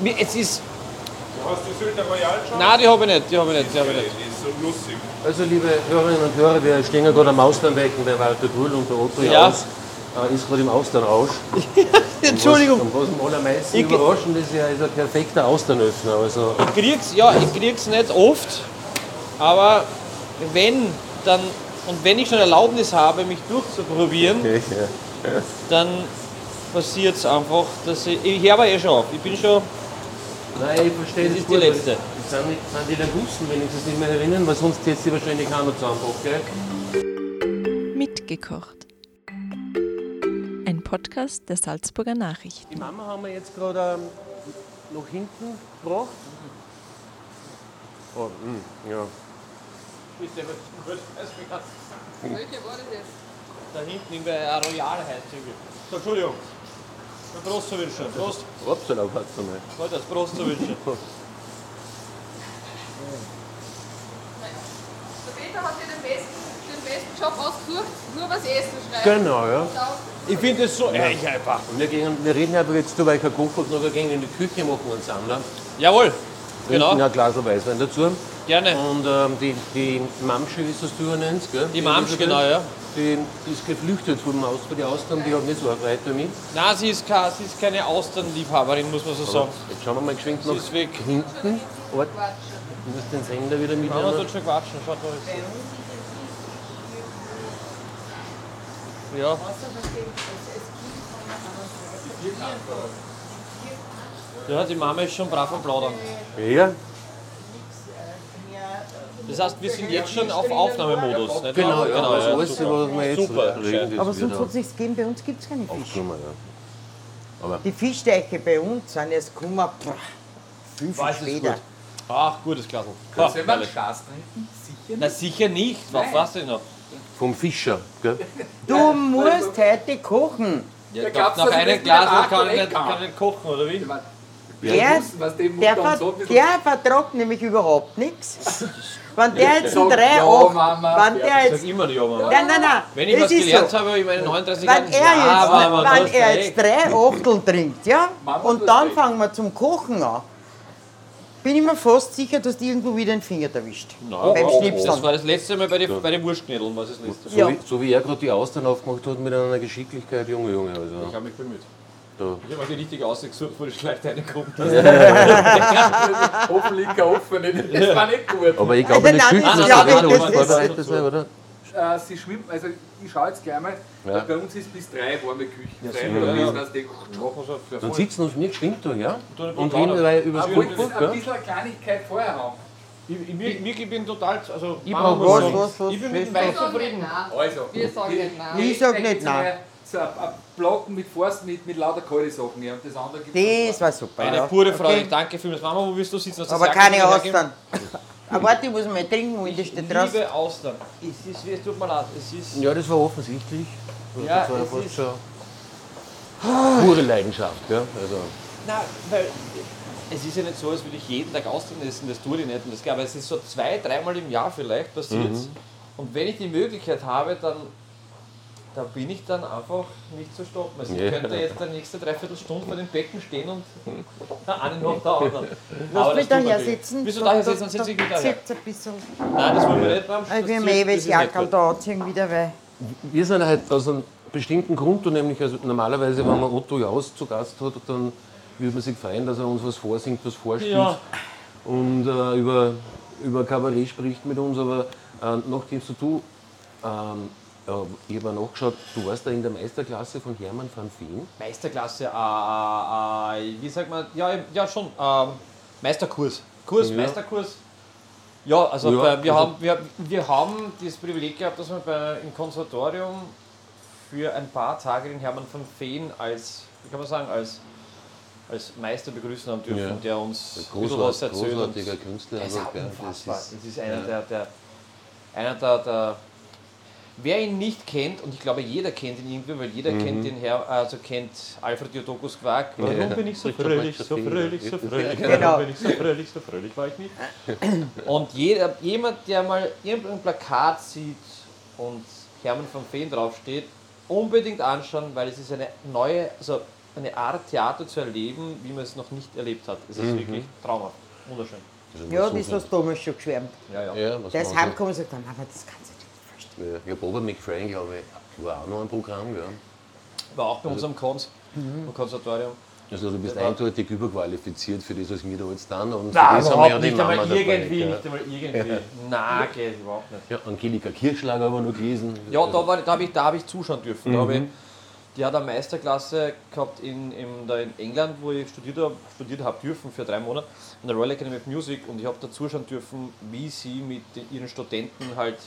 mir- es ist. Hast du Sylter Royal schon? Nein, die habe ich nicht, die habe ich nicht, die habe ich nicht. Die ist so lustig. Also liebe Hörerinnen und Hörer, wir stehen ja gerade am Austernbecken bei Walter Grüll und der Otto Ja. Jaus äh, ist gerade im Austernrausch. Entschuldigung. Und was, und was am allermeisten Ich- überraschend ist, er ist ein perfekter Austernöffner. Also Ich krieg's, ja, ich krieg's nicht oft, aber wenn dann und wenn ich schon Erlaubnis habe, mich durchzuprobieren, okay, ja. dann passiert es einfach, dass ich. Ich höre eh schon auf. Ich bin schon. Nein, ich verstehe Das das ist die gut, weil letzte. Das sind, sind die Lingusten wenigstens nicht mehr erinnern, weil sonst jetzt sie wahrscheinlich keiner zusammenpackt, gell? Mitgekocht. Ein Podcast der Salzburger Nachrichten. Die Mama haben wir jetzt gerade ähm, nach hinten gebracht. Oh, mh, ja. Welche war das jetzt? Da hinten in der Royal heißt sie. So, Entschuldigung. Prost zu wünschen. Prost. Upsala, hat's einmal. Warte, das Prost zu wünschen. Der Peter hat dir den besten, den besten Job ausgesucht, nur was Essen schreibt. Genau, ja. Ich finde es so ehrlich einfach. Und wir, gehen, wir reden aber jetzt darüber, weil ich kein Kochbuch noch gehen in die Küche machen und sammeln. Jawohl. Genau. Genau. ein Glas Weißwein dazu. Gerne. Und ähm, die, die Mamsche, wie du es nennst, gell? Die Mamsch, genau, ja. Die, die ist geflüchtet vom Aus für die Austern, die hat nicht so erfreut damit. Nein, sie ist, keine, sie ist keine Austernliebhaberin, muss man so sagen. Jetzt schauen wir mal geschwind nach ist weg. hinten. Ort. Du musst den Sender wieder mitnehmen. tut schon quatschen, schaut mal. Ja. Ja, die Mama ist schon brav am Plaudern. Ja, Das heißt, wir sind jetzt schon auf Aufnahmemodus. Nicht? genau. Ja, genau das ja, alles, super. was wir jetzt Super, reden, Aber wird sonst hat es nichts gegeben. Bei uns gibt es keine Fische. Ja. Aber Die Fischteiche bei uns sind jetzt gekommen, pff, fünf Weiß Jahre später. gut. Ach, gutes Glas. Können wir Schaß trinken? Sicher Na sicher nicht. Was war's denn noch? vom Fischer. Gell? Du musst heute kochen. Ja, Ja, du, nach einem Glas der kann ich, nicht, kann? kann ich nicht kochen, oder wie? Der, der, bisschen- der vertragt nämlich überhaupt nichts. Wenn der jetzt ein Sag 3 ja, 8, Mama. wenn der Ich jetzt, sag immer ja, Mama. nein, nein, nein, Wenn ich was gelernt so. habe in meinen 39 Wenn Jahren, er ja, jetzt, Mama, wenn er recht. jetzt drei Achtel trinkt, ja, Mama, und dann recht. fangen wir zum Kochen an, bin ich mir fast sicher, dass die irgendwo wieder den Finger erwischt. Nein, beim das Schnipseln. war das letzte Mal bei den, bei den Wurstknädeln, was das letzte Mal. So, Ja. wie, so wie er gerade die Austern aufgemacht hat mit einer Geschicklichkeit, Junge, Junge. Ich Also, habe mich bemüht. Da. Ich habe die richtige Aussicht gesucht, wo die Schlecht reinkommt. Hoffentlich kein offene. Das war nicht gut. Aber ich glaube, eine Küche ich, auch ist- vorbereitet sein, oder? Äh, sie schwimmen, also ich schaue jetzt gleich mal, Ja. bei uns ist bis drei warme Küche. Ja, drei, Ja. das die- Dann sitzen uns nicht geschwind da, ja? Und reden wir über das ihr Kochbuch, ein bisschen eine Kleinigkeit vorher haben? Ich, ich, mir- mir- ich bin total, also Ich Mama brauch muss was, was, was, ich bin mit dem Wein Wir zufrieden. Also, Wir sagen nicht nein. Ich sag da nicht nein. So ein, ein Blocken mit Forst mit, mit lauter kalte Sachen. Ja. Und das andere gibt Das war super. Eine ja. pure Freude. Okay. Danke vielmals. Mama, wo willst du sitzen? Hast du Aber keine? Austern. Aber warte, ich muss mal trinken und das steht draus. liebe Austern. Es, ist, es tut mir leid. Es ist, Ja, das war offensichtlich. Ja, das war es fast ist- schon pure Leidenschaft, gell? Also, Nein, weil es ist ja nicht so, als würde ich jeden Tag Austern essen, das tue ich nicht. Und das, aber es ist so zwei, dreimal im Jahr vielleicht passiert Mhm. Und wenn ich die Möglichkeit habe, dann, dann bin ich dann einfach nicht zu stoppen. Also ich könnte jetzt die nächste Dreiviertelstunde vor dem Becken stehen und der eine noch der anderen. Lass mich das da tut man her nicht. sitzen. Willst du da her sitzen? Dann sitze ich wieder her. Ein bisschen. Nein, das wollen wir nicht. Ich will mir eh das Jackerl da anziehen wieder, weil wir sind halt aus einem bestimmten Grund, und nämlich also normalerweise, wenn man Otto Jaus zu Gast hat, dann würde man sich freuen, dass er uns was vorsingt, was vorspielt Ja. und äh, über, über Kabarett spricht mit uns. Aber äh, nachdem du, ähm, äh, ich habe nachgeschaut, du warst da in der Meisterklasse von Hermann van Veen. Meisterklasse, äh, äh, äh, wie sagt man, ja, ja schon, ähm, Meisterkurs. Kurs, Ja. Meisterkurs. Ja, also Ja, bei, wir, also- haben, wir, wir haben das Privileg gehabt, dass wir bei, im Konservatorium für ein paar Tage den Hermann von Feen als, wie kann man sagen, als, als Meister begrüßen haben dürfen, Ja. der uns bisschen was Großart, erzählt. großartiger Künstler. das ist gell, unfassbar. das Das ist- ist, einer, der, der, einer der, der. Wer ihn nicht kennt, und ich glaube, jeder kennt ihn irgendwie, weil jeder kennt den Herr, also kennt Alfred Jodokus Quack. Warum Mhm. Ja. bin ich so fröhlich, so fröhlich, so ja. fröhlich, Genau. warum bin ich so fröhlich, so fröhlich war ich nicht. Und jeder, jemand, der mal irgendein Plakat sieht und Hermann von Feen draufsteht, unbedingt anschauen, weil es ist eine neue, also eine Art Theater zu erleben, wie man es noch nicht erlebt hat. Es ist Mhm. wirklich traumhaft, wunderschön. Ja, was das hast du damals schon geschwärmt. Ja, ja. Ja, was ist Sie? heimgekommen und sagt, Mama, das kannst nicht vorstellen. Ja, Ich habe Robert McFrain, glaube ich, war auch noch ein Programm. Ja. War auch bei unserem Kons, Mhm. Konservatorium. Also du bist war- eindeutig überqualifiziert für das, was wir da jetzt dann. Und für Nein, das haben wir ja die nicht Mama einmal dabei. irgendwie, gell. nicht einmal irgendwie. Nein, geht überhaupt nicht. Ja, Angelika Kirschlager haben wir noch gelesen. Ja, da, war- da habe ich, da hab ich zuschauen dürfen. Hab ich, Mhm. die hat eine Meisterklasse gehabt in, in, da in England, wo ich studiert habe studiert hab dürfen für drei Monate, in der Royal Academy of Music und ich habe da zuschauen dürfen, wie sie mit ihren Studenten halt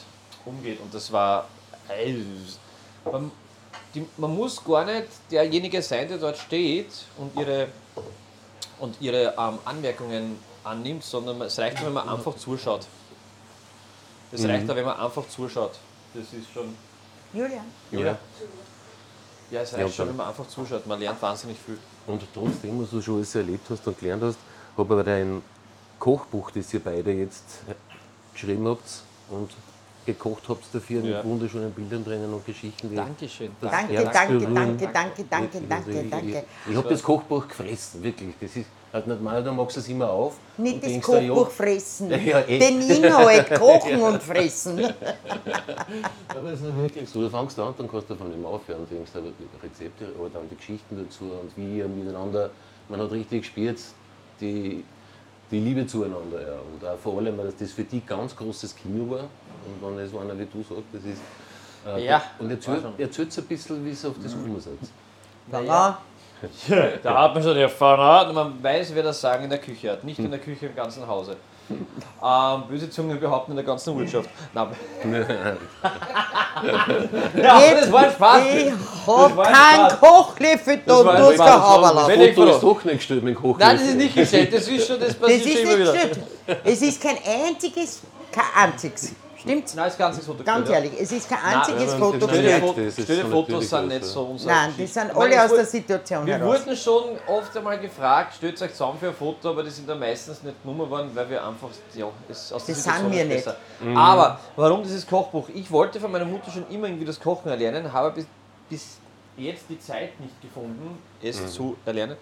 umgeht. Und das war. ey, Man, die, man muss gar nicht derjenige sein, der dort steht und ihre, und ihre ähm, Anmerkungen annimmt, sondern es reicht, wenn man einfach zuschaut. Es reicht Mhm. auch, wenn man einfach zuschaut. Das ist schon. Julian. Ja. Ja, es Ja, reicht schon, dann- wenn man einfach zuschaut. Man lernt wahnsinnig viel. Und trotzdem, was du schon alles erlebt hast und gelernt hast, habe aber dein Kochbuch, das ihr beide jetzt geschrieben habt und gekocht habt dafür Ja. mit wunderschönen Bildern drinnen und Geschichten. Dankeschön. Danke, danke, danke, danke, danke, danke, ich- danke. Ich, ich habe das Kochbuch gefressen, wirklich. Das ist, halt nicht mal, da machst du es immer auf. Nicht und das denkst dir, ja, Kochbuch fressen, Ja, eh. den Inhalt kochen und fressen. Aber es ist wirklich so, du fängst an, dann kannst du von dem aufhören und denkst, aber die Rezepte, aber dann die Geschichten dazu und wie ihr miteinander, man hat richtig gespürt, die, die Liebe zueinander. Ja. Und auch vor allem, dass das für dich ganz großes Kino war. Und wenn es einer wie du sagt, das ist. Äh, Ja, und erzählt erzählt's ein bisschen, wie es auf das gekommen seid. Ja, Da hat man schon erfahren, und man weiß, wer das Sagen in der Küche hat. Nicht in der Küche im ganzen Hause. Ähm, böse Zungen behaupten in der ganzen Wirtschaft. Nein. ja, das war ein Spaß. ich Das hab keinen. Kochlöffel da Das und war ein du hast Spaß. kein Haberlass. Wenn ich froh. doch nicht gestellt mit dem Kochen. Nein, das ist nicht gestellt. Das ist schon, das Das passiert ist schon immer nicht wieder. gestellt. Es ist kein einziges, kein einziges. Stimmt's? Nein, das ganze Foto. Ganz ehrlich, es ist kein einziges man Foto das Stille, ist Fotos sind nicht so unser Nein, die sind meine, alle aus der Situation Wir heraus. wurden schon oft einmal gefragt, stellt euch zusammen für ein Foto, aber die sind dann meistens nicht genommen worden, weil wir einfach, ja, es aus der Das Situation sind wir ist nicht. besser. Aber warum dieses Kochbuch? Ich wollte von meiner Mutter schon immer irgendwie das Kochen erlernen, habe bis, bis jetzt die Zeit nicht gefunden, es zu erlernen.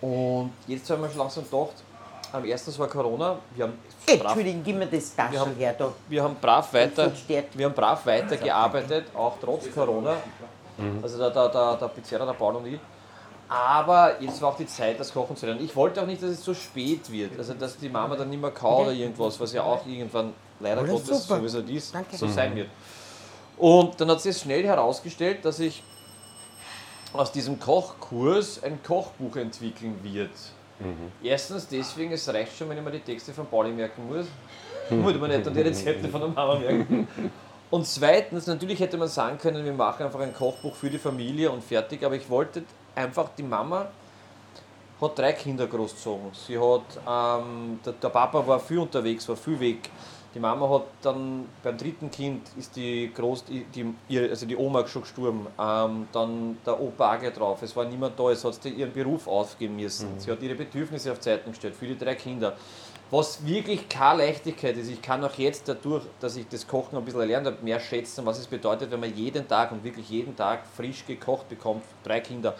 Und jetzt haben wir schon langsam gedacht, am ersten war Corona, wir haben brav, Entschuldigung, gib mir das Taschel haben- her da. wir haben brav weiter, wir haben brav weitergearbeitet, auch trotz Corona. Also der, der, der, der Pizzeria, der Paul und ich. Aber jetzt war auch die Zeit, das Kochen zu lernen. Ich wollte auch nicht, dass es so spät wird. Also dass die Mama dann nicht mehr kaut oder irgendwas, was ja auch irgendwann leider Alles Gottes super. sowieso dies Danke. so sein wird. Und dann hat sich schnell herausgestellt, dass ich aus diesem Kochkurs ein Kochbuch entwickeln wird. Erstens deswegen, es reicht schon, wenn ich mir die Texte von Pauli merken muss. Muss man nicht dann die Rezepte von der Mama merken. Und zweitens, natürlich hätte man sagen können, wir machen einfach ein Kochbuch für die Familie und fertig, aber ich wollte einfach, die Mama hat drei Kinder großgezogen. Sie hat, ähm, der, der Papa war viel unterwegs, war viel weg. Die Mama hat dann beim dritten Kind ist die Groß, die, die, also die Oma schon gestorben. Ähm, dann der Opa auch drauf. Es war niemand da, es hat ihren Beruf aufgeben müssen. Sie hat ihre Bedürfnisse auf Zeiten gestellt für die drei Kinder. Was wirklich keine Leichtigkeit ist. Ich kann auch jetzt dadurch, dass ich das Kochen ein bisschen erlernt habe, mehr schätzen, was es bedeutet, wenn man jeden Tag und wirklich jeden Tag frisch gekocht bekommt, drei Kinder.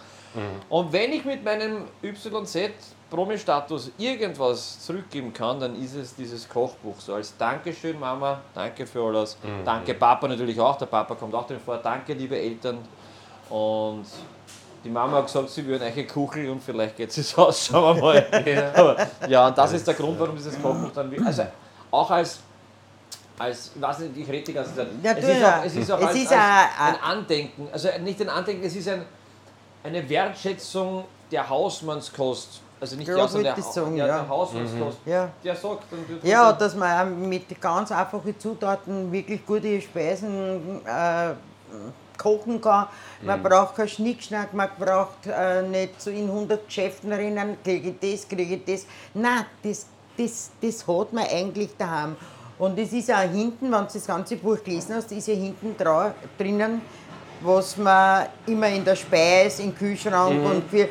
Und wenn ich mit meinem YZ Promi-Status irgendwas zurückgeben kann, dann ist es dieses Kochbuch. So als Dankeschön, Mama, danke für alles. Danke, Papa natürlich auch. Der Papa kommt auch drin vor. Danke, liebe Eltern. Und die Mama hat gesagt, sie würden eine Kuchel und vielleicht geht es aus. Schauen wir mal. Aber, ja, und das ist der Grund, warum dieses Kochbuch dann. Also auch als. Als, ich weiß nicht, ich rede die ganze Zeit. Ja, es ist ja. auch, es ist auch Es als, ist als ein- ein Andenken. Also nicht ein Andenken, es ist ein, eine Wertschätzung der Hausmannskost. Also nicht Ja, der, sagen, ja, ja. der Hausmannskost. Ja. Der sagt dann, Ja, dass man auch mit ganz einfachen Zutaten wirklich gute Speisen äh, kochen kann. Man braucht keinen Schnickschnack, man braucht äh, nicht so in 100 Geschäften rennen, kriege ich das, kriege ich das. Nein, das, das, das hat man eigentlich daheim. Und es ist auch hinten, wenn du das ganze Buch gelesen hast, ist ja hinten drinnen, was man immer in der Speise, im Kühlschrank und für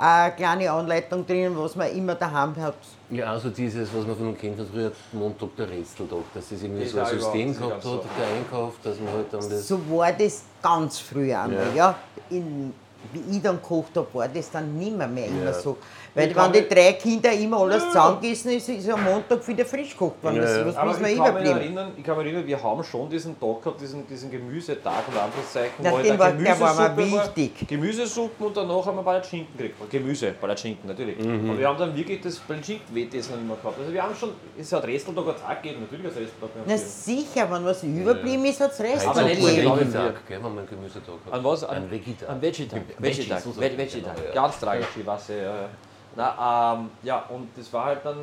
eine kleine Anleitung drinnen, was man immer daheim hat. Ja, also dieses, was man von uns kennt, von früher Montag der Rätseltag, dass es irgendwie Das so ein System gehabt hat, ganz der Einkauf, dass man halt dann das. So war das ganz früh einmal, ja. In, wie ich dann gekocht habe, war das dann nimmer mehr immer so. Weil wenn die drei Kinder immer alles zusammengegessen ist, ist am Montag wieder frisch gekocht worden. Das, was muss man ich kann, mich überblieben? erinnern, ich kann mich erinnern, wir haben schon diesen Tag gehabt, diesen, diesen Gemüsetag und Anführungszeichen, Na, wo halt war- der war wichtig. Gemüsesuppen und danach haben wir Palatschinken gekriegt. Gemüse, Palatschinken natürlich. Und wir haben dann wirklich das Palatschinken-Wettessen nicht mehr gehabt. Also wir haben schon, es hat Resteltag es auch gegeben, natürlich hat es Resteltag Na gegeben. sicher, wenn was überblieben ist, hat es Rest Aber nicht gegeben. Vegetag, gell, wenn man einen Gemüsetag hat. An was? An, Ein Vegetag. An Veggie-Tag. Veggie, Veggie-Tag. so sagt Ve- man, Veggie-Tag. genau, ja. Ganz tragisch, ich weiß ja. ja. Na, ähm, ja, und das war halt dann.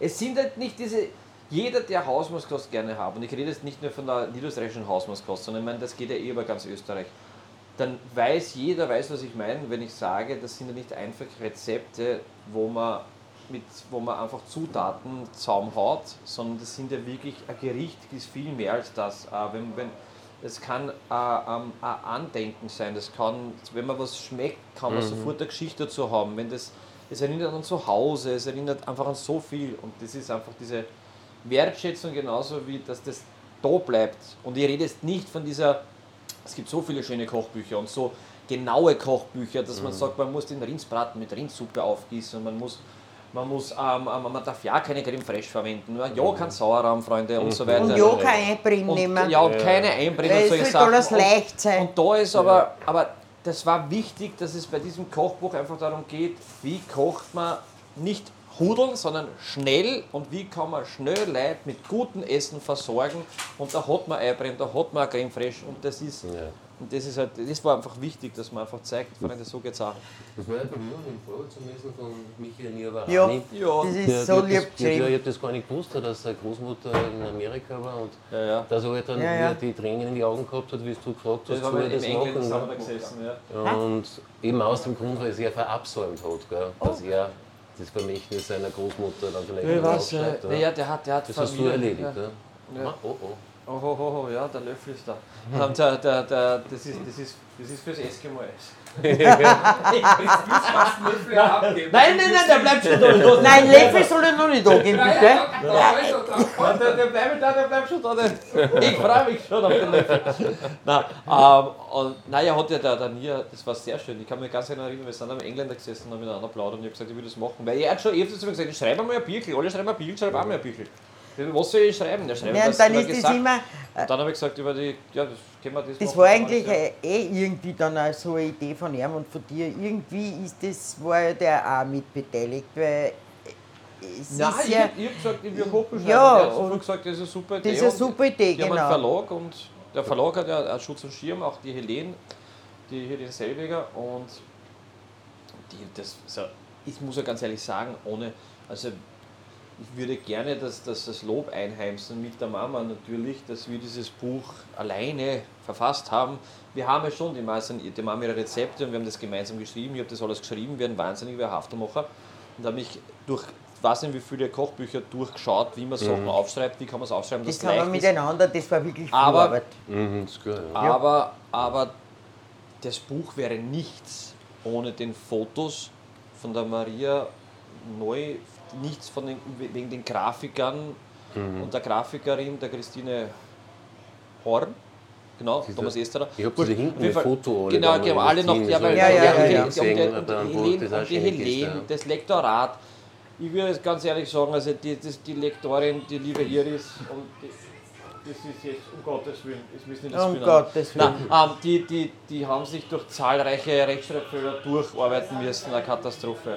Es sind halt nicht diese. Jeder, der Hausmannskost gerne hat, und ich rede jetzt nicht nur von der niederösterreichischen Hausmannskost, sondern ich meine, das geht ja eh über ganz Österreich, dann weiß jeder, weiß, was ich meine, wenn ich sage, das sind ja nicht einfach Rezepte, wo man, mit, wo man einfach Zutaten zusammenhaut, sondern das sind ja wirklich, ein Gericht ist viel mehr als das. Äh, wenn, wenn, das kann äh, ähm, ein Andenken sein, das kann, wenn man was schmeckt, kann man sofort eine Geschichte dazu haben. Wenn das, es erinnert an zu Hause, es erinnert einfach an so viel und das ist einfach diese Wertschätzung genauso wie, dass das da bleibt. Und ich rede jetzt nicht von dieser, es gibt so viele schöne Kochbücher und so genaue Kochbücher, dass man sagt, man muss den Rindsbraten mit Rindsuppe aufgießen und man muss man muss, ähm, ähm, man darf ja keine Creme fraiche verwenden, ja, kein Sauerrahm, Freunde und so weiter. Und ja, kein Einbrennen nehmen. ja, und keine Einbrennen und es solche Sachen. leicht sein. Und, und da ist aber, aber das war wichtig, dass es bei diesem Kochbuch einfach darum geht, wie kocht man nicht hudeln, sondern schnell und wie kann man schnell Leute mit gutem Essen versorgen. Und da hat man Einbrennen, da hat man Creme fraiche. Und das ist, und das ist halt, das war einfach wichtig, dass man einfach zeigt, Freunde, so geht's auch. Das war ja bei mir im Vorwort zum Lesen von Michael Niavarani. Ja, Ja, das Ja, ist die so hat lieb das, ja, ich habe das gar nicht gewusst, dass seine Großmutter in Amerika war und ja, ja. dass er halt dann Ja, ja. wieder die Tränen in die Augen gehabt hat, wie du gefragt hast, soll wir er das machen. ne? gesessen, ja. Und eben aus dem Grund, weil er sehr verabsäumt hat, gell? dass er das Vermächtnis seiner Großmutter dann vielleicht Ja, was, aufschreibt. naja, der hat, der hat Das hast du Familie- erledigt, ja. ja. Ja. Oh, oh. Oh, oh, oh, oh, ja, der Löffel ist da. Der, der, der, das, ist, das, ist, das ist fürs Eskimo-Eis. Nein, nein, nein, der bleibt schon da. Nein, Löffel soll er noch nicht angeben, bitte. Ja, der, der bleibt da, der bleibt schon da. Ich freue mich schon auf den Löffel. Nein, ähm, und, nein, er hat ja der, der Nia, das war sehr schön. Ich kann mich ganz genau erinnern, wir sind am Engländer gesessen und haben miteinander plaudert und ich habe gesagt, ich will das machen. Weil er hat schon öfters zu mir gesagt, ich schreibe mal ein Bierchen. Alle schreiben ein Bierchen, schreibe auch mal ein Bierchen. Was soll ich schreiben? Der schreibt Ja, und dann ist gesagt. immer, Und dann habe ich gesagt, über die, ja, das können wir das das machen, war eigentlich das, ja. eh irgendwie dann auch so eine Idee von ihm und von dir. Irgendwie ist das, war ja der auch mitbeteiligt, weil es Nein, ist ich, ja, ich habe gesagt, ich will beschreiben. Ja, sofort und gesagt, das ist eine super Idee. das ist eine und super Idee, Die haben einen genau. Verlag und der Verlag hat ja einen Schutz und Schirm, auch die Helene, die Helene Selweger und die, das, so, ich muss ja ganz ehrlich sagen, ohne, also ich würde gerne das, das, das Lob einheimsen mit der Mama natürlich, dass wir dieses Buch alleine verfasst haben. Wir haben ja schon die meisten, die Mama ihre Rezepte und wir haben das gemeinsam geschrieben. Ich habe das alles geschrieben, wir sind wahnsinnig ein Haftermacher und habe mich durch, weiß nicht wie viele Kochbücher durchgeschaut, wie man Sachen aufschreibt, wie kann man es aufschreiben, das dass haben wir leicht ist. miteinander, das war wirklich viel Aber- Arbeit. Mhm, gut, ja. Aber, aber das Buch wäre nichts ohne den Fotos von der Maria Neu, nichts von den, wegen den Grafikern und der Grafikerin, der Christine Horn. Genau, Diese- Thomas Esterer. Ich hab Wurscht, sie hinten Fall- Foto alle Genau, die haben alle noch, ja, weil Ja, ja, ja, ja, und ja. die- Helene, das auch und die schön ist, Helene, ja. das Lektorat. Ich würde jetzt ganz ehrlich sagen, also die, das, die Lektorin, die liebe Iris, und die, das ist jetzt, um Gottes Willen, es müssen nicht das Um Gottes Willen. Nein, ähm, die, die, die haben sich durch zahlreiche Rechtschreibfehler durcharbeiten müssen, eine Katastrophe.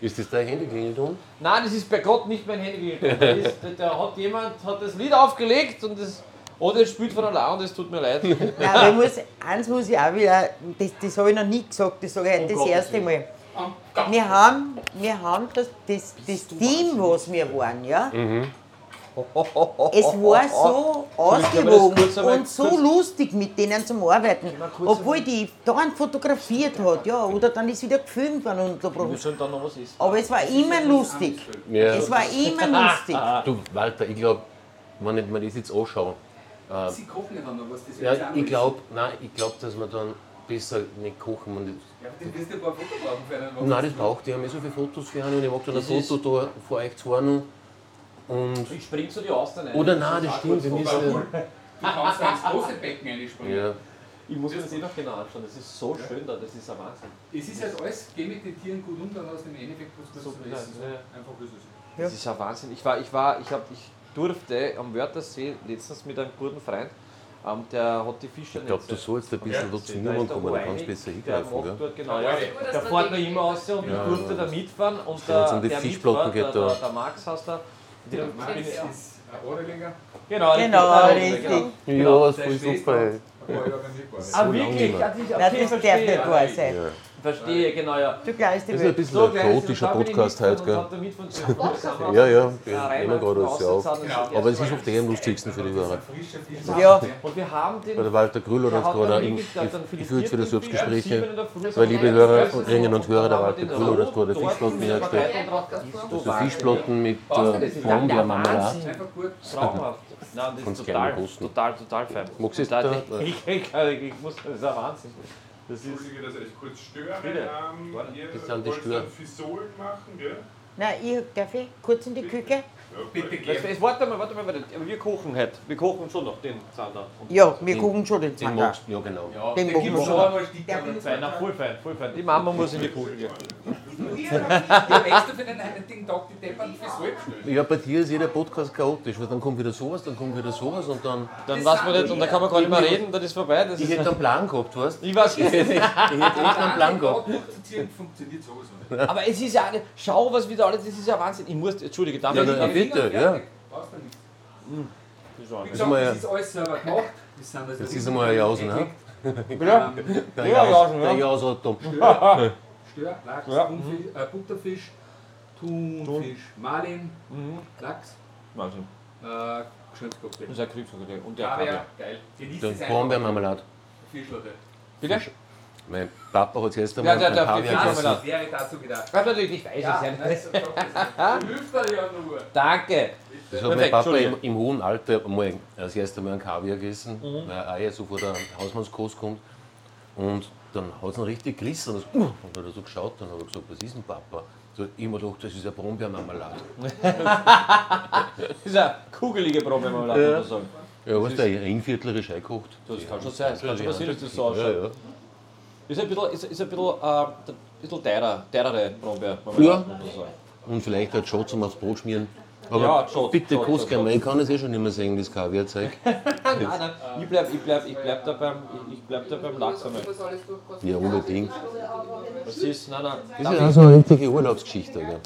Ist das dein Handyklingelton? Nein, das ist bei Gott nicht mein Handy. Da, hat jemand hat das Lied aufgelegt und das, oder es spielt von allein und es tut mir leid. Nein, aber ich muss, eins muss ich auch wieder, das, das habe ich noch nie gesagt, das sage ich Um das Gottes erste. Mal. Wir haben, wir haben das, das, das Team, was wir waren, ja. Es war so ausgewogen und so lustig mit denen zum Arbeiten. Obwohl die dauernd fotografiert hat, ja, oder dann ist wieder gefilmt worden und unterbrochen. ist. Aber es war immer lustig. Ja. Es war immer lustig. Du, Walter, ich glaube, wenn ich mir das jetzt anschaue, Sie kochen ja dann noch was, das ja, ich glaube, nein, ich glaube, dass man dann besser nicht kochen. Ist. Ja, aber du wirst ein paar Fotos brauchen für einen nein, das braucht ich. Ich habe so viele Fotos für einen und ich mache dann ein Foto da vor euch zwei noch. Und, Ich spring zu die Austern ein. oder nein, das stimmt, wir müssen. Du kannst da ins große Becken einspringen. Ja. Ich muss mir das eh noch genau anschauen, das ist so schön da, das ist ein Wahnsinn. Es ist halt alles, geh mit den Tieren gut um, dann aus dem Endeffekt was So, zu essen. ja, ja. Einfach ist es. Das ist ein Wahnsinn. Ich war, ich war, ich hab, ich durfte am Wörthersee letztens mit einem guten Freund, ähm, der hat die Fische Ich glaube, du sollst ein bisschen dazu kommen, da kannst du besser hingreifen. Gell? Dort, genau, ja. Der fährt noch immer aus und ich Ja, durfte ja. da mitfahren und wenn es der, um die der Fischplatten Mitfahrer, geht, der, da- der, der Max heißt er. Der, Max ist ich- ein Orelinger, Genau, Genau, richtig. richtig. Genau. Ja, voll super. ein paar Jahre nicht war. Ah, wirklich? Nein, Okay, das darf verstehe. nicht wahr sein. Verstehe, genau, ja. Du gleich die Das ist ein Welt. bisschen So ein chaotischer Podcast heute, gell? Ja, ja, Ja, wir nehmen gerade alles auf. das Aber es ist oft eh am lustigsten für die Hörer. Ja, Und wir haben den. Weil der Walter Grüller der hat hat gerade gefühlt für filetiert Selbstgespräche. Weil, liebe Hörerinnen und Hörer, der Walter Grüller hat gerade Fischplatten mit hergestellt. So Fischplatten mit äh, Brombeermarmelade. Einfach gut. Traumhaft. Nein, das Kannst ist gerne total, total, total fein. Magst du es Da- ich muss, das ist ein Wahnsinn. Das ist, Entschuldige, dass ich kurz störe. Bitte. Ähm, ihr Das sind die Stör. Fisolen machen, gell? nein, ich darf ich kurz in die Küche? Bitte das, gern. jetzt, warte mal, warte mal, warte. Aber wir kochen heute. Wir kochen schon noch den Zander. Ja, wir gucken schon den Den Zander. magst du, ja genau. Ja, Den den gibt's wir schon einmal Sticker. fein, na, voll fein, voll fein. Die Mama muss in die Küche gehen. Ja, extra für den heutigen Tag die Deppern fürs Halbstellen. Ja, bei dir ist jeder Podcast chaotisch, weil dann kommt wieder sowas, dann kommt wieder sowas und dann. Dann weiß man nicht, und dann kann man gar nicht mehr reden, dann ist vorbei. Das Ich ist, hätte einen Plan gehabt, weißt du? ich weiß nicht. Ich hätte echt einen Plan gehabt. funktioniert sowieso nicht. Aber es ist ja eine, schau, was wieder alles, das ist ja Wahnsinn. Ich muss, entschuldige, darf Ja, ich nicht? bitte, ja. Brauchst du nichts. Das ist auch Wie gesagt, ja- das ist alles selber gemacht. Das sind also Jetzt ist einmal ein Jausen, ne? Ja? Ja, Jausen, der ja. Jaus hat da. Stör, Lachs, Ja. Thunfisch, äh, Butterfisch, Thunfisch, Marlin, Lachs, Wahnsinn. äh, Geschnitzelcocktail. Das ist ein Kriegsverkehr. Und der Kaviar, Kaviar. geil. Genießt es einfach. Brombeermarmelade. Fischlotte. Bitte? Mein Papa hat zuerst Ja, einmal der- einen der- Kaviar gegessen. Das wäre dazu gedacht. Ich weiß natürlich nicht, weiß es ja Ja, nicht. dir ja nur. Danke. Das hat mein Papa im, im hohen Alter mal das erste Mal einen Kaviar gegessen, Mhm. weil er ja so vor der Hausmannskost kommt. Und dann hat es ihn richtig gerissen. Und, das, und dann hat er so geschaut und hat gesagt, was ist denn Papa? So, ich hab mir gedacht, das ist eine Brombeermarmelade. Das ist eine kugelige man Ja. ja. sagen. Ja, was der Rindviertlerisch eingekocht. Das kann schon sein, das kann schon passieren, dass das so Ja, ausschaut. ja. Ist ein bisschen, ist, ist ein bisschen, äh, ein bisschen teurer, teurere Brombeer, muss Ja. man sagen. Und vielleicht halt Schott zum aufs Brot schmieren. Aber Ja, Schott, bitte gerne Schott. mal, ich kann es eh schon nicht mehr sehen, das Kaviarzeug. Nein, nein, ich bleib, ich bleib, ich bleib da beim, ich, bleib da beim Lachs einmal. Was alles durchkostet. Ja, unbedingt. Das ist, nein, nein. Das ist auch so eine richtige Urlaubsgeschichte. Gell?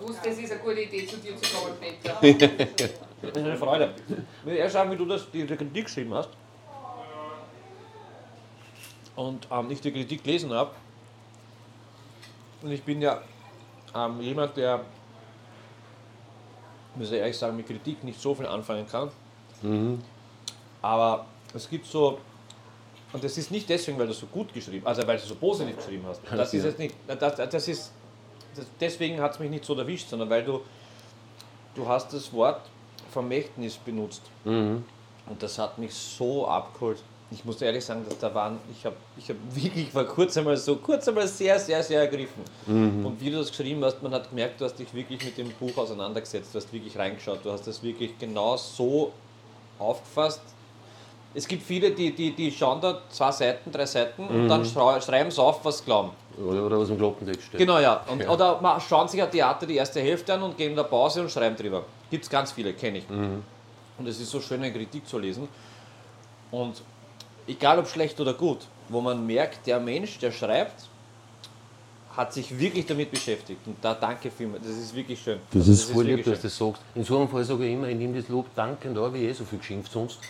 Ich wusste, es ist eine gute Idee, zu dir zu kommen, Peter. Das ist eine Freude. Ich will erst schauen, wie du das, die Kritik geschrieben hast. Und ähm, ich die Kritik gelesen habe. Und ich bin ja ähm, jemand, der, muss ich ehrlich sagen, mit Kritik nicht so viel anfangen kann. Aber es gibt so, und das ist nicht deswegen, weil du so gut geschrieben also weil du so positiv geschrieben hast. Das ist Ja. jetzt nicht, das, das ist, das, deswegen hat es mich nicht so erwischt, sondern weil du, du hast das Wort Vermächtnis benutzt. Und das hat mich so abgeholt. Ich muss ehrlich sagen, dass da waren, ich habe ich hab wirklich vor kurz einmal so, kurz einmal sehr, sehr, sehr ergriffen. Und wie du das geschrieben hast, man hat gemerkt, du hast dich wirklich mit dem Buch auseinandergesetzt, du hast wirklich reingeschaut, du hast das wirklich genau so aufgefasst. Es gibt viele, die, die, die schauen da zwei Seiten, drei Seiten und dann schrei- schreiben sie auf, was sie glauben. Oder, oder was im Kloppentext steht. Genau, ja. Und, Oder ma- schauen sich ein Theater die erste Hälfte an und gehen in der Pause und schreiben drüber. Gibt es ganz viele, kenne ich. Und es ist so schön, eine Kritik zu lesen. Und egal ob schlecht oder gut, wo man merkt, der Mensch, der schreibt, hat sich wirklich damit beschäftigt. Und da danke vielmals. Das ist wirklich schön. Das Also ist voll lieb, dass du das sagst. In so einem Fall sage ich immer, ich nehme das Lob dankend an, wie eh so viel geschimpft sonst.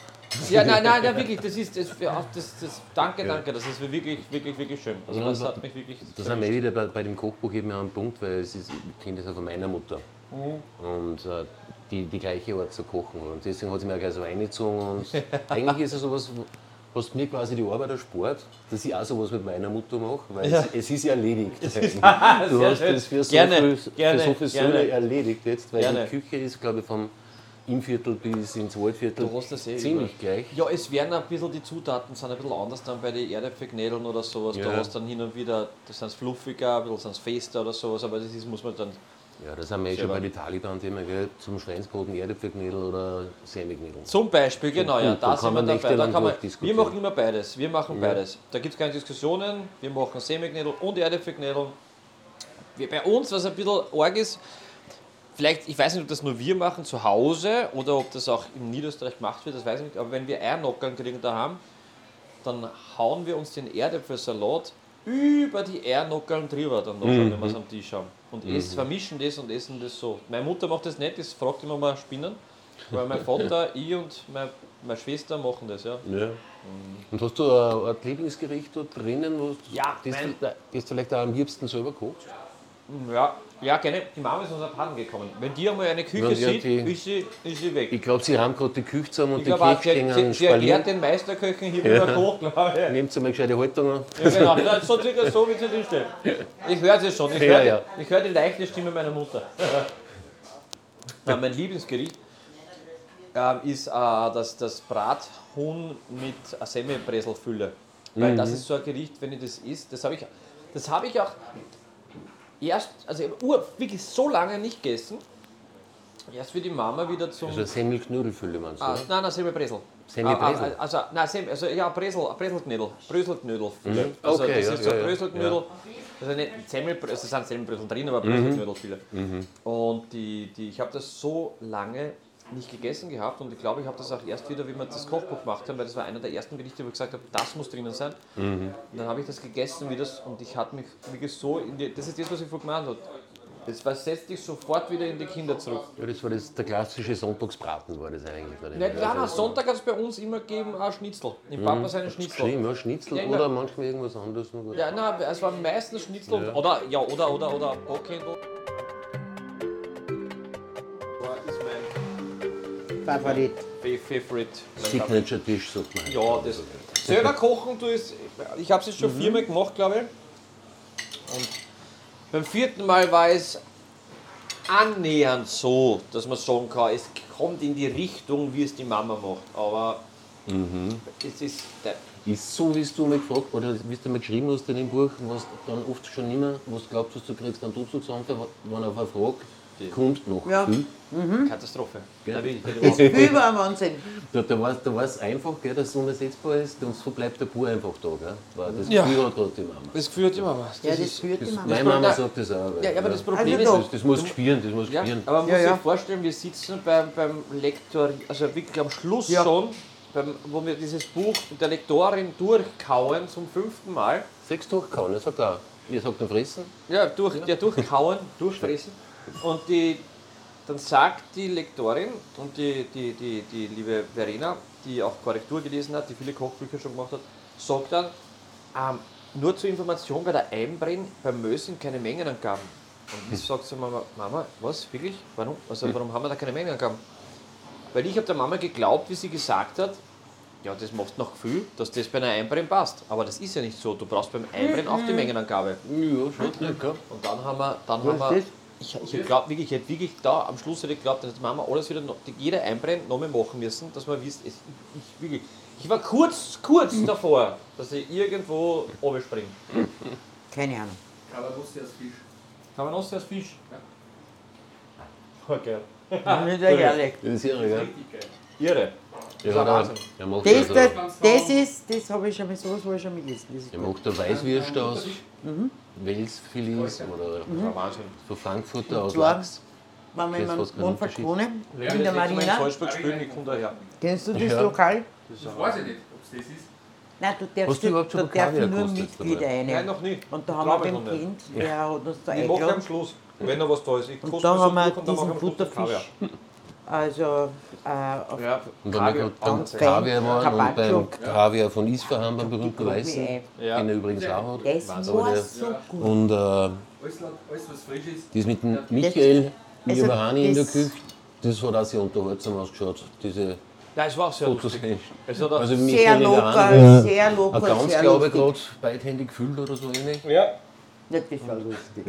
Ja, nein, nein, nein, wirklich. Das ist, das, das, das, danke, danke. Das ist wirklich, wirklich, wirklich schön. Also das hat mich wirklich. Da sind wir eh wieder bei, bei dem Kochbuch eben an einem Punkt, weil es ist, ich kenne das auch von meiner Mutter. Und äh, die die gleiche Art zu kochen. Und deswegen hat sie mir auch gleich so reingezogen. Und eigentlich ist es sowas, was mir quasi die Arbeit erspart, dass ich auch sowas mit meiner Mutter mache, weil es, es ist ja erledigt. du sehr hast schön. das für so Gerne, viel, gerne, für so viele. Söhne erledigt jetzt, weil Gerne. die Küche ist, glaube ich, vom Innviertel bis ins Waldviertel Du hast das eh ziemlich gleich. Ja, es werden ein bisschen, die Zutaten sind ein bisschen anders dann bei den Erdäpfelknädeln oder sowas. Da Ja. hast dann hin und wieder, da sind es fluffiger, ein bisschen sind es fester oder sowas, aber das ist, muss man dann Ja, da sind wir eh schon bei den Taliban-Themen, gell? Zum Schweinsbraten, Erdäpfelknödel oder Semiknödel. Zum Beispiel, genau, ja, da sind wir dabei. Da kann man, wir machen immer beides. Wir machen Ja. beides. Da gibt es keine Diskussionen. Wir machen Semiknödel und Erdäpfelknödel. Bei uns, was ein bisschen arg ist, vielleicht, ich weiß nicht, ob das nur wir machen zu Hause oder ob das auch in Niederösterreich gemacht wird, das weiß ich nicht, aber wenn wir Eiernockern kriegen daheim, dann hauen wir uns den Erdäpfelsalat über die Eiernockern drüber, dann noch, wenn wir es am Tisch haben. Und essen, vermischen das und essen das so. Meine Mutter macht das nicht, das fragt immer mal Spinnen. Weil mein Vater, ich und meine, meine Schwester machen das, ja. Ja. Und hast du ein, ein Lieblingsgericht dort drinnen, wo du Ja, das, mein- das du vielleicht auch am liebsten selber kochst? Ja, ja gerne. Die Mama ist aus Japan gekommen. Wenn die einmal eine Küche Ja, sieht, die- ist, sie, ist sie weg. Ich glaube, sie haben gerade die Küche zusammen und Ich die Küche sie, sie, stehen sie erklärt den Meisterköchen hier Ja. wieder hoch, glaube ich. Nehmt sie mal gescheite Haltung an. Ja, genau, ist so circa so, wie sie drin steht. Ich höre sie schon. Ich Ja, höre ja. ich höre die leichte Stimme meiner Mutter. ja, mein Lieblingsgericht ähm, ist äh, das, das Brathuhn mit Semmelbreselfülle. Weil das ist so ein Gericht, wenn ich das isst, das habe ich, das habe ich auch erst, also ich habe wirklich so lange nicht gegessen. Erst wie die Mama wieder zum. Also Semmelknödelfülle meinst du? Ah, nein, nein, Semmelbresel. Semmelbresel? Ah, ah, Also, nein, Sem, also ja, Bresel, Breselknödel. Bröselknödel. Mhm. Also, Okay, das ja, ist so ja, ja. Bröselknödel. Also nicht Semmel, also es sind Semmelbrösel drin, aber Bröselknödel viele. Mhm. Und die, die, ich habe das so lange nicht gegessen gehabt und ich glaube, ich habe das auch erst wieder, wie wir das Kochbuch gemacht haben, weil das war einer der ersten Gerichte, wo ich gesagt habe, das muss drinnen sein. Mhm. Und dann habe ich das gegessen wie das, und ich hatte mich wirklich so in die, das ist das, was ich vorhin gemeint habe. Das versetzt dich sofort wieder in die Kinder zurück. Ja, das war das, der klassische Sonntagsbraten, war das eigentlich. Nicht, nein, nein, Sonntag hat es bei uns immer gegeben, ein Schnitzel. Im Papa seine Schnitzel. Ja, Schnitzel Ja, ja. oder manchmal irgendwas anderes. Noch. Ja, nein, es war meistens Schnitzel und- oder ja oder oder oder Bockhändel. Favorit. Fa- Favorite. Mein Signature-Tisch, sagt man. Ja, das. Selber kochen, du ist, ich habe es jetzt schon viermal gemacht, glaube ich. Und beim vierten Mal war es annähernd so, dass man sagen kann, es kommt in die Richtung, wie es die Mama macht. Aber es ist. Ist so, wie du mal gefragt oder wie du mal geschrieben hast in dem Buch, was dann oft schon immer, was glaubst, dass du kriegst, dann Totschlagsanfall, wenn auf eine Frage kommt noch Ja. viel. Katastrophe. Gell? Nein, wirklich, Das ein Wahnsinn. Da, da war da war's einfach, gell, dass es unersetzbar ist und so bleibt der Bub einfach da. Gell? Das Ja. Gefühl hat gerade die Mama. Das Gefühl hat die Mama. Das Ja, das ist, führt die Das, Mama. meine Mama sagt das auch. ja, aber das Problem Also ist, das, das muss spüren, das muss Ja, spüren. aber man Ja, muss ja. sich vorstellen, wir sitzen beim, beim Lektor, also wirklich am Schluss Ja. schon, beim, wo wir dieses Buch mit der Lektorin durchkauen zum fünften Mal. Sechs durchkauen, er sagt auch. Ihr sagt dann fressen. Ja, durch, ja durchkauen, durchfressen. Und die, dann sagt die Lektorin und die, die, die, die liebe Verena, die auch Korrektur gelesen hat, die viele Kochbücher schon gemacht hat, sagt dann, ähm, nur zur Information bei der Einbrenn beim Müll sind keine Mengenangaben. Und ich sagt sie Mama, Mama, was, wirklich? Warum? Also warum haben wir da keine Mengenangaben? Weil ich habe der Mama geglaubt, wie sie gesagt hat, ja, das macht nach Gefühl, dass das bei einer Einbrenn passt. Aber das ist ja nicht so. Du brauchst beim Einbrennen auch die Mengenangabe. Ja, schon. Und dann haben wir, dann Was haben wir ist ich, ich glaube wirklich, ich hätte wirklich da am Schluss hätte ich geglaubt, dass die Mama alles wieder, noch, jeder Einbrennen noch mehr machen müssen, dass man wisst, es, ich, ich, wirklich, ich war kurz, kurz davor, dass ich irgendwo runterspringe. Keine Ahnung. Kalabusse als Fisch. Kann man noch als Fisch? Okay. Nicht ehrlich. Das ist irre, gell? Richtig geil. Irre. Ja, ist der, Wahnsinn. der macht Das, also, das, das ist, das habe ich schon mal, sowas habe ich schon. Das der gut. macht der Weißwürste aus Mhm. Welsfilets oder Das war Wahnsinn. von Frankfurter aus Lachs. wenn man in was kein Mont Unterschied. Falcone, in der In Marina, kennst du das Ja. Lokal? Das weiß ich nicht, ob es das ist. Nein, du Hast darfst, du überhaupt da schon darf Kaviar nur gekostet Mitglied dabei? rein. Nein, noch nie. Und da haben Glaub wir nicht. Kind, der hat uns da Ich mache am eingeladen. Schluss, wenn noch was da ist. Ich Und da haben wir diesen. Butterfisch. Also, äh, auf Ja, Und wir Kaviar. beim. Kaviar waren und beim Kaviar von Isfahan, beim berühmten mir Weißen, ein. Ja. den er übrigens auch hat. Das Wahnsinn. war der- so gut. Und äh, Alles, was frisch ist. das mit dem Michael Also, Miovahani in der das- Küche, das hat auch sehr unterhaltsam ausgeschaut. Diese Nein, es war sehr Fotos. lustig. Es hat auch, Also Sehr Miovahani, sehr ein locker, ganz, sehr glaube ich, gerade beidhändig gefüllt oder so ähnlich. ja, Ja, das war lustig.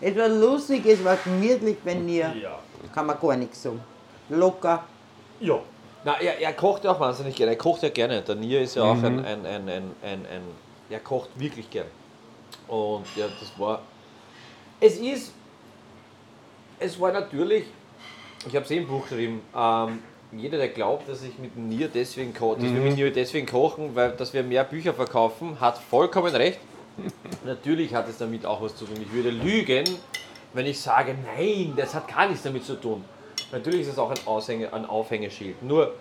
Es war lustig, es war gemütlich, wenn ihr, ja. Kann man gar nichts sagen. Locker. Ja. Na, er, er kocht ja auch wahnsinnig gerne. Er kocht ja gerne. Der Nier ist ja auch ein, ein, ein, ein, ein, ein. Er kocht wirklich gern. Und ja, das war. Es ist es war natürlich, ich habe es eh im Buch geschrieben, ähm, jeder, der glaubt, dass ich mit Nier deswegen koche, dass wir mit Nier deswegen kochen, weil dass wir mehr Bücher verkaufen, hat vollkommen recht. Natürlich hat es damit auch was zu tun. Ich würde lügen, wenn ich sage, nein, das hat gar nichts damit zu tun. Natürlich ist es auch ein, Aushänge, ein Aufhängeschild. Nur,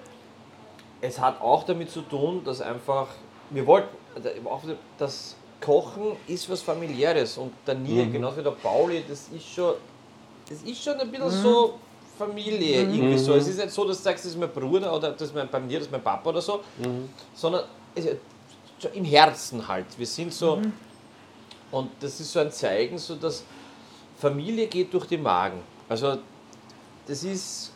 es hat auch damit zu tun, dass einfach, wir wollten, auch das Kochen ist was familiäres und der Nier, genauso wie der Pauli, das ist schon, das ist schon ein bisschen so Familie, irgendwie so. Es ist nicht so, dass du sagst, das ist mein Bruder oder das ist mein, bei mir, das ist mein Papa oder so, sondern es im Herzen halt. Wir sind so, und das ist so ein Zeigen, so dass Familie geht durch den Magen. Also das ist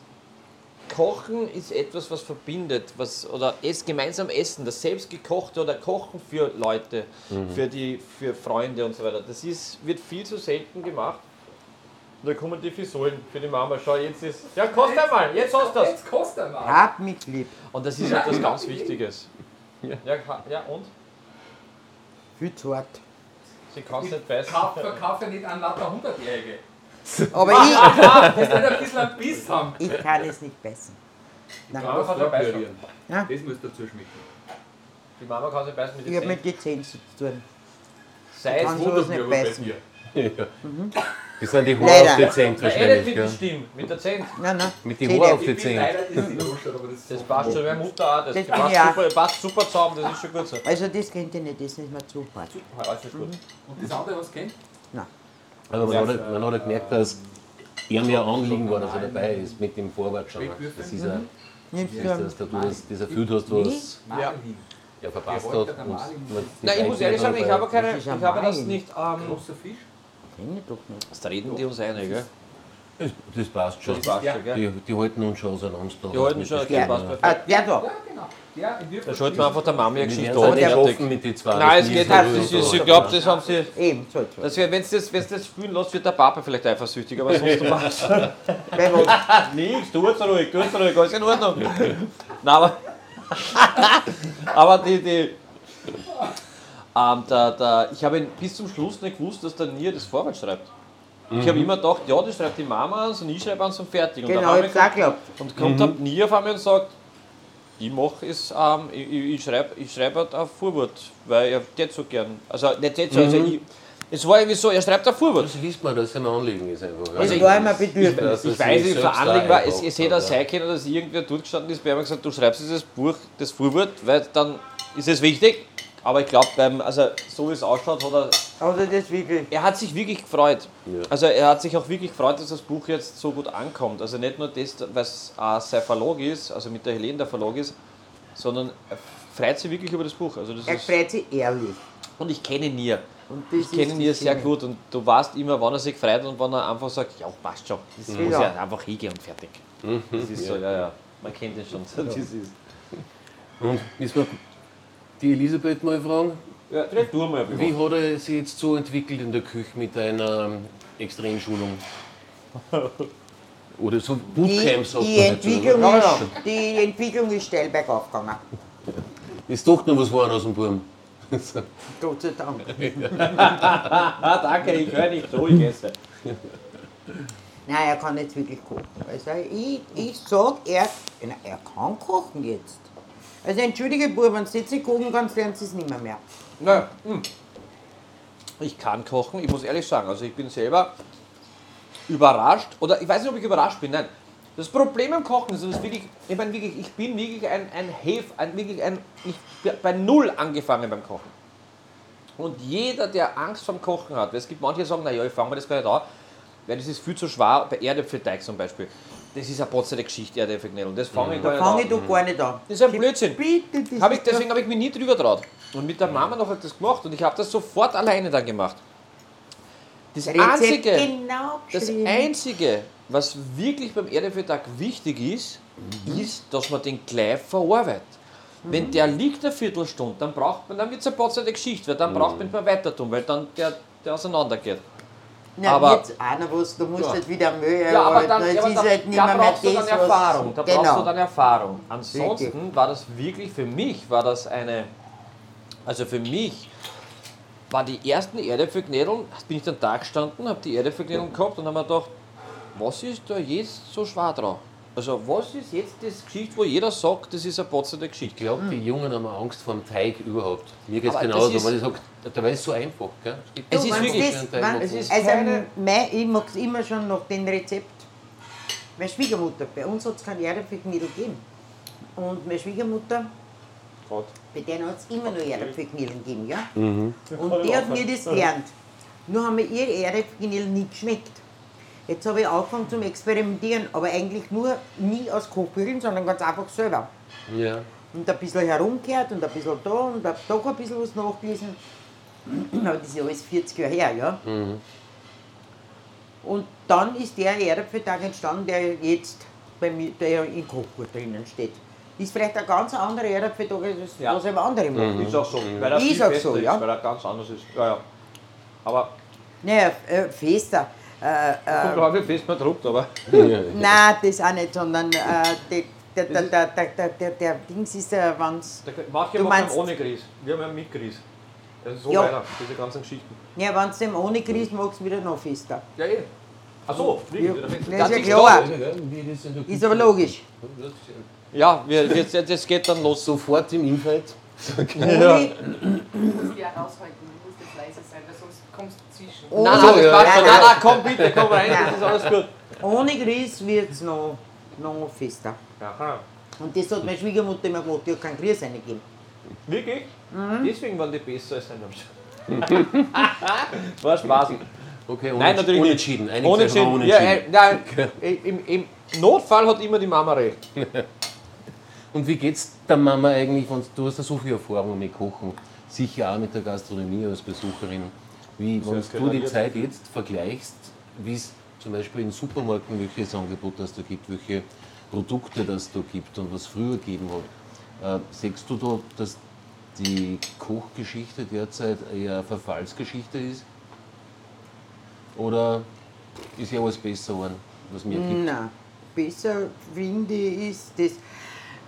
Kochen ist etwas, was verbindet, was oder es gemeinsam essen, das selbstgekochte oder Kochen für Leute, für die für Freunde und so weiter. Das ist wird viel zu selten gemacht. Und da kommen die Fisolen für die Mama. Schau, jetzt ist ja kost einmal, jetzt hast du das. Jetzt kostet er mal. Hab mich lieb. Und das ist etwas ganz Wichtiges. Ja, ha- ja und? Viel zu hart. Sie kann es nicht beißen. Kauf, verkaufe nicht an lauter Hundertjährige. Aber ich, Das wird ein bisschen ein Biss haben. ich kann es nicht beißen. Nein, Mama kann es beißen. Ja. Das muss dazu schmecken. Die Mama kann es beißen mit ich den habe mit Zähnen. den Zähnen zu tun. Sei es nicht beißen. Ja. Das sind die Haare Leider. auf die Zähne Ja, eh nicht wahrscheinlich. mit der? Stimme, mit der Zähne. Nein, nein. Mit den. Haaren auf die Zähne. das das, Das passt schon, meine Mutter auch. Das, Das passt, auch. super, passt super zusammen, das ist schon gut so. Also das kennt ihr nicht, das ist mir zu hart. Alles ist gut. Und das andere, was kennt? Aber man, hat, man hat gemerkt, dass er mir Anliegen war, dass er dabei ist mit dem Vorwärtsschauen. Das ist ja, Nimmst dass, du dass du das, das erfüllt hast, was Ja. er verpasst hat. Nein, ich muss ehrlich sagen, ich habe, keine, Das ich ein habe das nicht. Ähm, Ich doch nicht. das reden die uns ein, gell? Das, das passt schon. Das passt schon, gell? Die, die halten uns schon auseinander. Die halten schon, Ja. das passt Ah, perfekt. der da. Ja, genau. Der. Da schalten wir einfach der Mami eine Geschichte an. offen mit den zwei. Nein, es Das geht nicht. so Das so. ist, ich glaube, das haben sie. Eben, so etwas. Das wär, wenn's das, wenn's das spielen lässt, wird der Papa vielleicht eifersüchtig, aber sonst. Bei was? Nichts, tut's ruhig, tut's ruhig, alles in Ordnung. Nein, aber. aber die. die ähm, der, der, ich habe bis zum Schluss nicht gewusst, dass der Nier das Vorwort schreibt. Ich habe immer gedacht, ja, das schreibt die Mama an und ich schreibe an und fertig. Und, Genau, dann ich auch geglaubt. und kommt der Nier auf einmal und sagt, ich mache es, ähm, ich, ich, ich schreibe ich schreib halt auf Vorwort, weil er das so gern. Also nicht das so, also ich, es war irgendwie so, er schreibt auf Vorwort. Das liest man, dass es ein Anliegen ist einfach. Es ich- war immer Bedürfnis. Ich ist weiß sich nicht, selbst veranlegt war, es, es hätte auch sein können, dass irgendwer durchgestanden ist, bei und gesagt, du schreibst dieses Buch, das Vorwort, weil dann ist es wichtig. Aber ich glaube, beim, also so wie es ausschaut, hat er, Also das wirklich. er hat sich wirklich gefreut. Ja. Also er hat sich auch wirklich gefreut, dass das Buch jetzt so gut ankommt. Also nicht nur das, weil es auch sein Verlag ist, also mit der Helene der Verlag ist, sondern er freut sich wirklich über das Buch. Also das Er ist, freut sich ehrlich. und ich kenne ihn nie. Und das Ich kenne ist ihn sehr Schöne. gut und du weißt immer, wann er sich freut und wann er einfach sagt, ja, passt schon. Das muss Ja. ja einfach hingehen und fertig. Das ist so, ja, ja. Man kennt ihn schon. Das ist, Und müssen wir die Elisabeth mal fragen, ja, red du mal. wie hat er sich jetzt so entwickelt in der Küche mit einer ähm, Extremschulung? Oder so Die, Bootcamp sagt die, Entwicklung ist, die Entwicklung ist steil bergauf gegangen. Ist doch noch was geworden aus dem Buben. Gott sei Dank. Ah, danke, ich höre nicht so, ich esse. Nein, er kann jetzt wirklich kochen. Also ich, ich sag, er, er kann kochen jetzt. Also entschuldige Bub, wenn du jetzt nicht kochen kannst, lernst du es nicht mehr. mehr. Na, hm. Ich kann kochen, ich muss ehrlich sagen. Also ich bin selber überrascht, oder ich weiß nicht, ob ich überrascht bin, nein. Das Problem im Kochen ist, dass wirklich, ich meine wirklich, ich bin wirklich ein, ein Hef, ein, wirklich ein, ich bin bei Null angefangen beim Kochen. Und jeder, der Angst vom Kochen hat, weil es gibt manche, die sagen, naja, ich fange mir das gar nicht an, weil das ist viel zu schwer, bei Erdäpfelteig zum Beispiel. Das ist eine potzerte Geschichte, Erdäpfelknödel. Das fange ich gar Da nicht fange an. ich doch gar nicht an. Das ist ein Blödsinn. Bitte, Hab ich, deswegen habe ich mich nie drüber traut. Und mit der Mama noch hat das gemacht und ich habe das sofort alleine dann gemacht. Das Rezept Einzige, genau das. Einzige, was wirklich beim Erdäpfeltag wichtig ist, Mhm. ist, dass man den gleich verarbeitet. Wenn der liegt eine Viertelstunde, dann braucht man, dann wird es eine potzerte Geschichte, weil dann braucht man nicht mehr weiter tun, weil dann der, der auseinander Na, aber- jetzt einer was, du musst Ja. halt wieder Mühe Ja, aber dann, ja, aber da, halt nicht da brauchst du dann das, was- Erfahrung. Da brauchst du genau. dann Erfahrung. Ansonsten war das wirklich für mich, war das eine, also für mich war die ersten Erdäpfelknädeln, bin ich dann da gestanden, habe die Erdäpfelknädeln gehabt und habe mir gedacht, was ist da jetzt so schwer dran? Also was ist jetzt das Geschichte, wo jeder sagt, das ist eine potzende Ich Geschichte? glaube, die Jungen haben Angst vor dem Teig überhaupt. Mir geht es genauso. ist- ich sage, dabei ist es so einfach. Gell? Es ist wirklich- das- machen. es ist also, keine- mein, ich mag es immer schon nach dem Rezept. Meine Schwiegermutter, bei uns hat es kein Erdäpfelknödel gegeben. Und meine Schwiegermutter, Gott. Mhm. bei denen hat es immer nur Erdäpfelknödel gegeben. Ja? Und die hat mir das gelernt. Nur haben mir ihr Erdäpfelknödel nicht geschmeckt. Jetzt habe ich angefangen zum Experimentieren, aber eigentlich nur nie aus Kochbügeln, sondern ganz einfach selber. Ja. Und ein bisschen herumgehört und ein bisschen da und hab doch ein bisschen was nachgelesen. Aber das ist ja alles 40 Jahre her, ja. Und dann ist der Erdäpfeltag entstanden, der jetzt bei mir der im Kochbuch drinnen steht. Ist vielleicht ein ganz anderer Erdäpfeltag, als Ja. was eben andere machen. Ist auch so, weil er Ist viel auch fester so, ist, ja. weil er ganz anders ist. Ja, ja. Aber Naja, äh, fester. Äh, äh, Kommt äh, wie fest man druckt, aber. Nein, das auch nicht, sondern äh, die, der, der, der, der, der, der, Dings ist, äh, wenn es. Manche du mal ohne Gries, wir haben ja mit Gries. Also so ja. weiter, diese ganzen Geschichten. Ja, wenn es dem ohne Gries machst, wieder noch fester. Ja, eh. Ach so, ja, das ist ja klar. Ist aber logisch. Ja, wir, jetzt, jetzt geht dann los. Sofort im Infeld. Okay. Ja. ja. Nein, nein, das ja, passt nein, schon. nein. Nein, nein, komm bitte, komm rein, das ist alles gut. Ohne Grieß wird es noch, noch fester. Aha. Und das hat meine Schwiegermutter immer gemacht, die hat keinen Grieß reingegeben. Wirklich? Deswegen waren die besser als deine War Spaß. Okay, Nein, natürlich unentschieden. nicht. Wir Unentschieden. Ja, unentschieden. äh, nein, im, Im Notfall hat immer die Mama recht. Und wie geht's der Mama eigentlich, wenn du hast ja so viel Erfahrung mit Kochen, sicher auch mit der Gastronomie als Besucherin. Wie, wenn du die. Zeit jetzt vergleichst, wie es zum Beispiel in Supermärkten welches Angebot das da gibt, welche Produkte das da gibt und was früher gegeben hat, äh, siehst du da, dass die Kochgeschichte derzeit eher eine Verfallsgeschichte ist? Oder ist ja alles besser geworden, was mir gibt? Nein, besser finde ich ist das,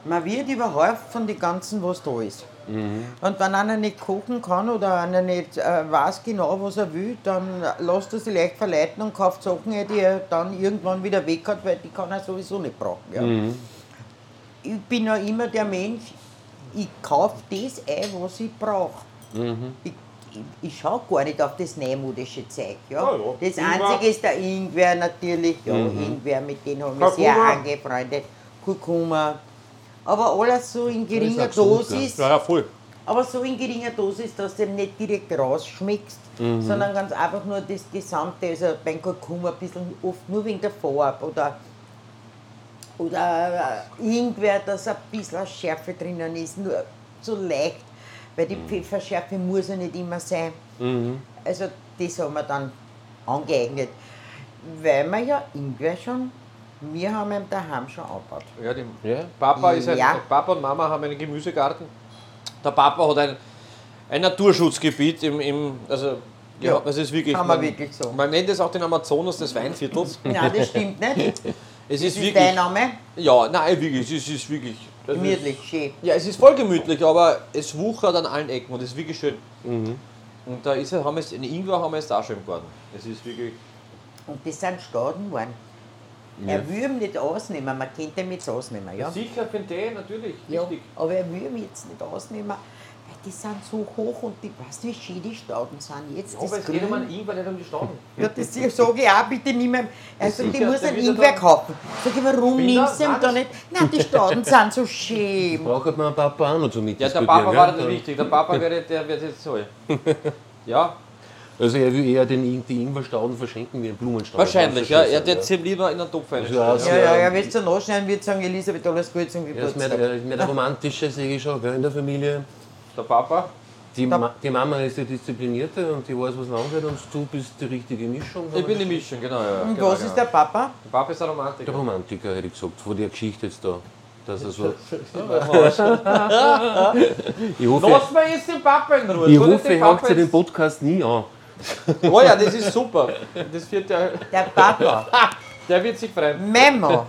man wird überhäuft von den ganzen, was da ist. Und wenn einer nicht kochen kann oder einer nicht äh, weiß genau, was er will, dann lässt er sich leicht verleiten und kauft Sachen, die er dann irgendwann wieder weg hat, weil die kann er sowieso nicht brauchen. Ja. Ich bin ja immer der Mensch, ich kaufe das ein, was ich brauche. Ich, ich, ich schaue gar nicht auf das neumodische Zeug. Ja. Ja, ja. Das Ingwer. Einzige ist der Ingwer natürlich. Ja, Ingwer, mit dem habe ich mich sehr angefreundet. Kurkuma. Aber alles so in geringer Dosis. Ja, ja, voll. Aber so in geringer Dosis, dass du nicht direkt rausschmeckst, sondern ganz einfach nur das Gesamte. Also beim Kurkuma ein bisschen oft nur wegen der Farbe oder, oder Ingwer, dass ein bisschen Schärfe drinnen ist, nur so leicht, weil die Pfefferschärfe muss ja nicht immer sein. Also das haben wir dann angeeignet, weil wir ja Ingwer schon, wir haben ihn daheim schon angebaut. Ja, die Ja? Papa, ist ein, Ja. Papa und Mama haben einen Gemüsegarten. Der Papa hat ein, ein Naturschutzgebiet im, im also ja, Ja, das ist wirklich. kann man man, wirklich so. Man nennt es auch den Amazonas des Weinviertels. Nein, das stimmt nicht. Es Das ist ist wirklich. dein Name. Ja, nein, wirklich, es ist, es ist wirklich. das ist- Gemütlich, schön. Ja, es ist voll gemütlich, aber es wuchert an allen Ecken und es ist wirklich schön. Mhm. Und da ist, er- haben wir es, eine Ingwer haben wir auch schon im Garten. Es ist wirklich. Und das sind Stauden geworden. Er will ihn nicht ausnehmen, man könnte ihn jetzt ausnehmen, ja? Sicher für den natürlich. ja. Richtig. Aber er will ihn jetzt nicht ausnehmen, weil die sind so hoch und die, weißt du, wie schön die Stauden sind jetzt? Ja, aber das es geht um einen. Ingwer, nicht um die Stauden. Ja, das sage ich auch, bitte nimm. Er sagt, ich muss einen er Ingwer dann- kaufen. Sag ich, warum Will er? nimmst du ihn da das- nicht? Nein, die Stauden sind so schön. Braucht man Papa auch noch zum Ja, der Papa war nicht wichtig. Der Papa wäre, der wird jetzt so. Ja, Also er will eher den, die Ingwerstauden verschenken wie ein Blumenstrauß. wahrscheinlich. Ja, er ja. wird sie lieber in einen Topf Also ja, einstellen. Ja, ja, ja, wenn du nachschneiden wird sagen, Elisabeth, alles Gute zum Er ist mehr, Geburtstag. er ist mehr der romantische, sehe ich schon, gell, in der Familie. Der Papa, Die, Ma die Mama ist die Disziplinierte und die weiß, was lang geht und du bist die richtige Mischung. ich bin die Mischung, genau. Ja, Und genau, was genau. ist der Papa? Der Papa ist der Der Romantiker. Romantiker, hätte ich gesagt, von der Geschichte jetzt da. Dass er so, ich hoffe, Lass mal jetzt den Papa in Ruhe. ich hoffe, den ihr hört sich den Podcast nie an. Oh ja, das ist super. Das wird der, Der Papa. der wird sich freuen. Memo.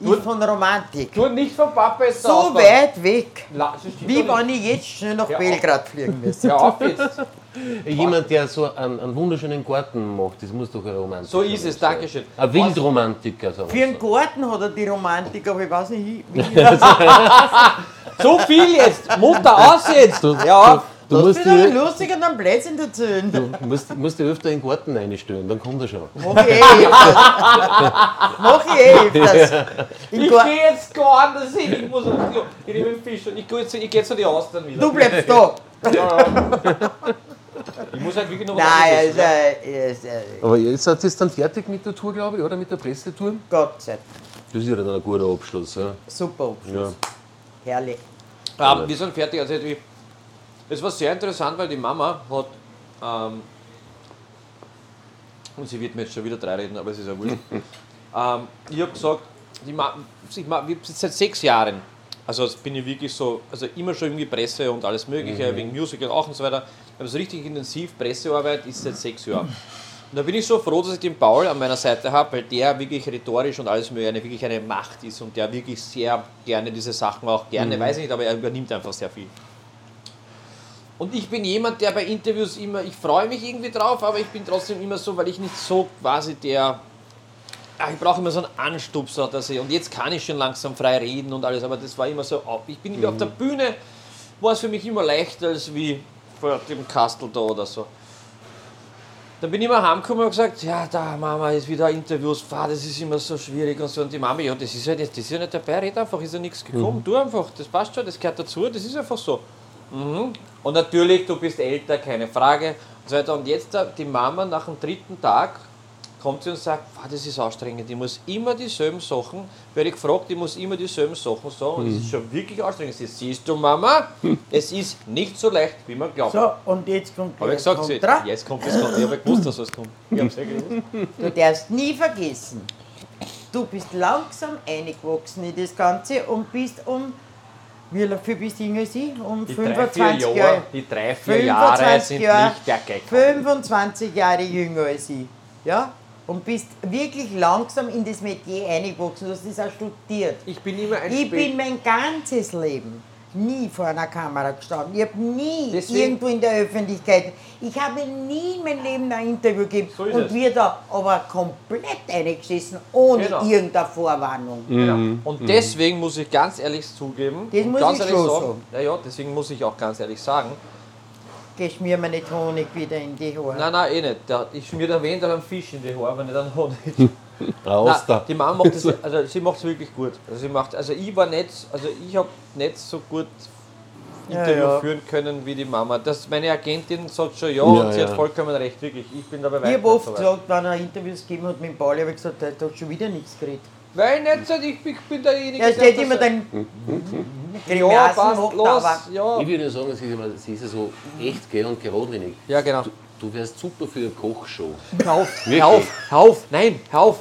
ist von Romantik. Tu nicht vom Papa jetzt So weit weg, La, wie wenn ich jetzt schnell nach Ja, Belgrad fliegen müsste. Hör auf jetzt. Jemand, der so einen, einen wunderschönen Garten macht, das muss doch ein Romantiker So ist es, sein. Dankeschön. Ein Wildromantiker, sagen Für einen. Garten hat er die Romantik, aber ich weiß nicht, wie. So viel jetzt! Mutter, aus jetzt! Ja, du, Das musst dir, lustigen dann Blödsinn erzählen. du musst, musst dir öfter in den Garten einstellen, dann kommt er schon. Mach ich eh öfters. Mach ich eh öfters. Ich Gar- gehe jetzt gar anders hin. Ich muss ich nehme den Fisch und ich gehe jetzt, ich gehe zu die Austern wieder. Du bleibst da. Ich muss halt wirklich noch was Nein, also, äh, Aber jetzt seid ihr dann fertig mit der Tour, glaube ich, oder? Mit der Pressetour? Gott sei Dank. Das ist ja dann ein guter Abschluss. Ja. Super. Ja. Herrlich. Ähm, wir sind fertig. Also die, es war sehr interessant, weil die Mama hat. Ähm, und sie wird mir jetzt schon wieder drei reden, aber es ist ja wurscht. ähm, ich habe gesagt, die Ma ich ma wir sind seit sechs Jahren. Also bin ich wirklich so, also immer schon irgendwie Presse und alles Mögliche, wegen Musical auch und so weiter. Aber so richtig intensiv Pressearbeit ist seit sechs Jahren. Und da bin ich so froh, dass ich den Paul an meiner Seite habe, weil der wirklich rhetorisch und alles mögliche eine, wirklich eine Macht ist und der wirklich sehr gerne diese Sachen auch gerne, weiß ich nicht, aber er übernimmt einfach sehr viel. Und ich bin jemand, der bei Interviews immer, ich freue mich irgendwie drauf, aber ich bin trotzdem immer so, weil ich nicht so quasi der, ich brauche immer so einen Anstupser, dass ich, und jetzt kann ich schon langsam frei reden und alles, aber das war immer so, auf- ich bin immer auf der Bühne, war es für mich immer leichter als wie vor dem Kastel da oder so. Dann bin ich immer heimgekommen und gesagt, ja, da Mama ist wieder Interviews, fahr, das ist immer so schwierig und so. Und die Mama, ja, das ist ja nicht, das ist ja nicht dabei, red einfach, ist ja nichts gekommen, tu einfach, das passt schon, das gehört dazu, das ist einfach so. Mhm. Und natürlich, du bist älter, keine Frage. Und so weiter. Und jetzt äh, die Mama nach dem dritten Tag kommt sie und sagt, "Pah, das ist anstrengend, ich muss immer dieselben Sachen, werde ich gefragt, ich muss immer dieselben Sachen sagen. Und das ist schon wirklich anstrengend. Sie, siehst du, Mama, es ist nicht so leicht, wie man glaubt. So, und jetzt kommt Habe ich gesagt, sie, jetzt kommt das Kontra. Ich habe gewusst, dass es kommt. Ich habe es ja gewusst. Du darfst nie vergessen, du bist langsam eingewachsen in das Ganze und bist um, wie viel bist du jünger als ich? Um Die drei, vier 25 Jahre, Jahre. die drei, vier Jahre 25 sind Jahre, nicht der Gag. 25 Jahre jünger als ich. Ja? Und bist wirklich langsam in das Metier eingewachsen. Du hast das auch studiert. Ich bin immer ein Ich Spät- bin mein ganzes Leben nie vor einer Kamera gestanden. Ich habe nie Deswegen- irgendwo in der Öffentlichkeit. Ich habe nie in meinem Leben ein Interview gegeben. So und wir da aber komplett eingesessen, ohne Genau. irgendeine Vorwarnung. Genau. Und deswegen muss ich ganz ehrlich zugeben, Das muss ganz ich ehrlich schon sagen, sagen. Ja, ja, deswegen muss ich auch ganz ehrlich sagen, Geschmier mir nicht Honig wieder in die Haare. nein, nein, eh nicht. Ich schmier da wen einen Fisch in die Haare, aber nicht einen Honig. Raus Nein, da. die Mama macht das, also sie macht es wirklich gut. Also sie macht, also ich war nicht, also ich habe nicht so gut Ja, Interview ja. führen können wie die Mama. Das, meine Agentin sagt schon ja, Ja, und sie ja. hat vollkommen recht, wirklich. Ich bin dabei ich weit habe oft so gesagt, wenn er Interviews gegeben hat mit dem Pauli, habe ich gesagt, der hat schon wieder nichts geredet. Weil nicht so, ich bin, ich bin derjenige, Er steht der immer das- dann Ja, Grimassen passt, macht, los, ja. Ich würde sagen, sie ist, immer, sie ist ja so echt gell und geradlinig. Ja, genau. Du, wärst super für eine Kochshow. Hör auf, hör auf, hör auf, nein, hör auf.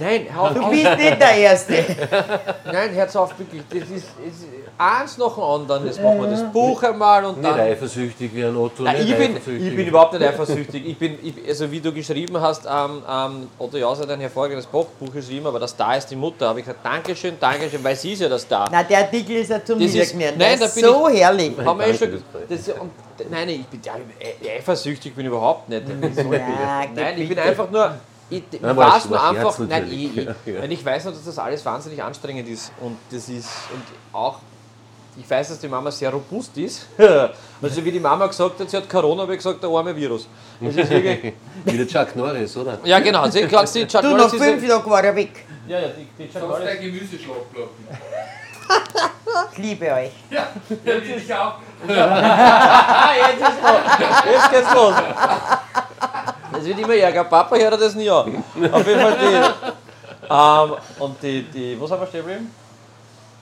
Nein, hör auf. du bist nicht der Erste. Nein, hör's auf, wirklich. Das ist, ist eins nach dem anderen. Jetzt machen wir das Buch einmal und Nicht dann. eifersüchtig wie ein Otto. Nein, nicht ich, bin, ich bin überhaupt nicht eifersüchtig. Ich bin, ich, also wie du geschrieben hast, ähm, ähm, Otto Jauser hat ein hervorragendes Buch geschrieben, aber das Da ist die Mutter. habe ich gesagt, Dankeschön, Dankeschön, weil sie ist ja das Da. Nein, der Artikel ist ja zum Das ist- Niederknien. nein, Der da ist so herrlich. Haben wir schon, das das, und, nein, ich bin ja, eifersüchtig bin ich überhaupt nicht. Ja, Nein, ich bin einfach nur. Ich, ich Nein, weiß nur einfach, nein, ich, ich, Ja, ja. Ich weiß nur, dass das alles wahnsinnig anstrengend ist. Und das ist, und auch, ich weiß, dass die Mama sehr robust ist. Also wie die Mama gesagt hat, sie hat Corona, ich gesagt, der arme Virus. Das ist wirklich, Wie der Chuck Norris, oder? ja genau, sie die Chuck Du, Norris nach ist fünf Tagen war er weg. ja, ja, die, die Chuck Sonst Norris. dein Gemüseschlafplatten. Ich liebe euch. Ja, ich auch. Ah, jetzt ist los. Jetzt geht's los. Das wird immer ärger. Papa hört das nie an. Auf jeden Fall die. Ähm, und die, die. Wo sind wir stehen geblieben?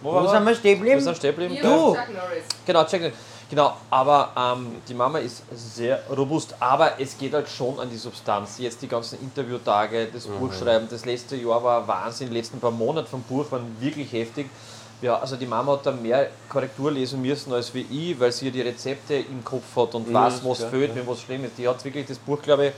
Wo sind wir stehen Wir sind geblieben? stehen geblieben. Du. und Chuck Norris. Genau. Genau, aber ähm, die Mama ist sehr robust, aber es geht halt schon an die Substanz. Jetzt die ganzen Interviewtage, das Buchschreiben, das letzte Jahr war Wahnsinn, die letzten paar Monate vom Buch waren wirklich heftig. Ja, also die Mama hat da mehr Korrektur lesen müssen als wie ich, weil sie ja die Rezepte im Kopf hat und weiß, was klar, fehlt, wenn was schlimm ist. Die hat wirklich das Buch, glaube ich,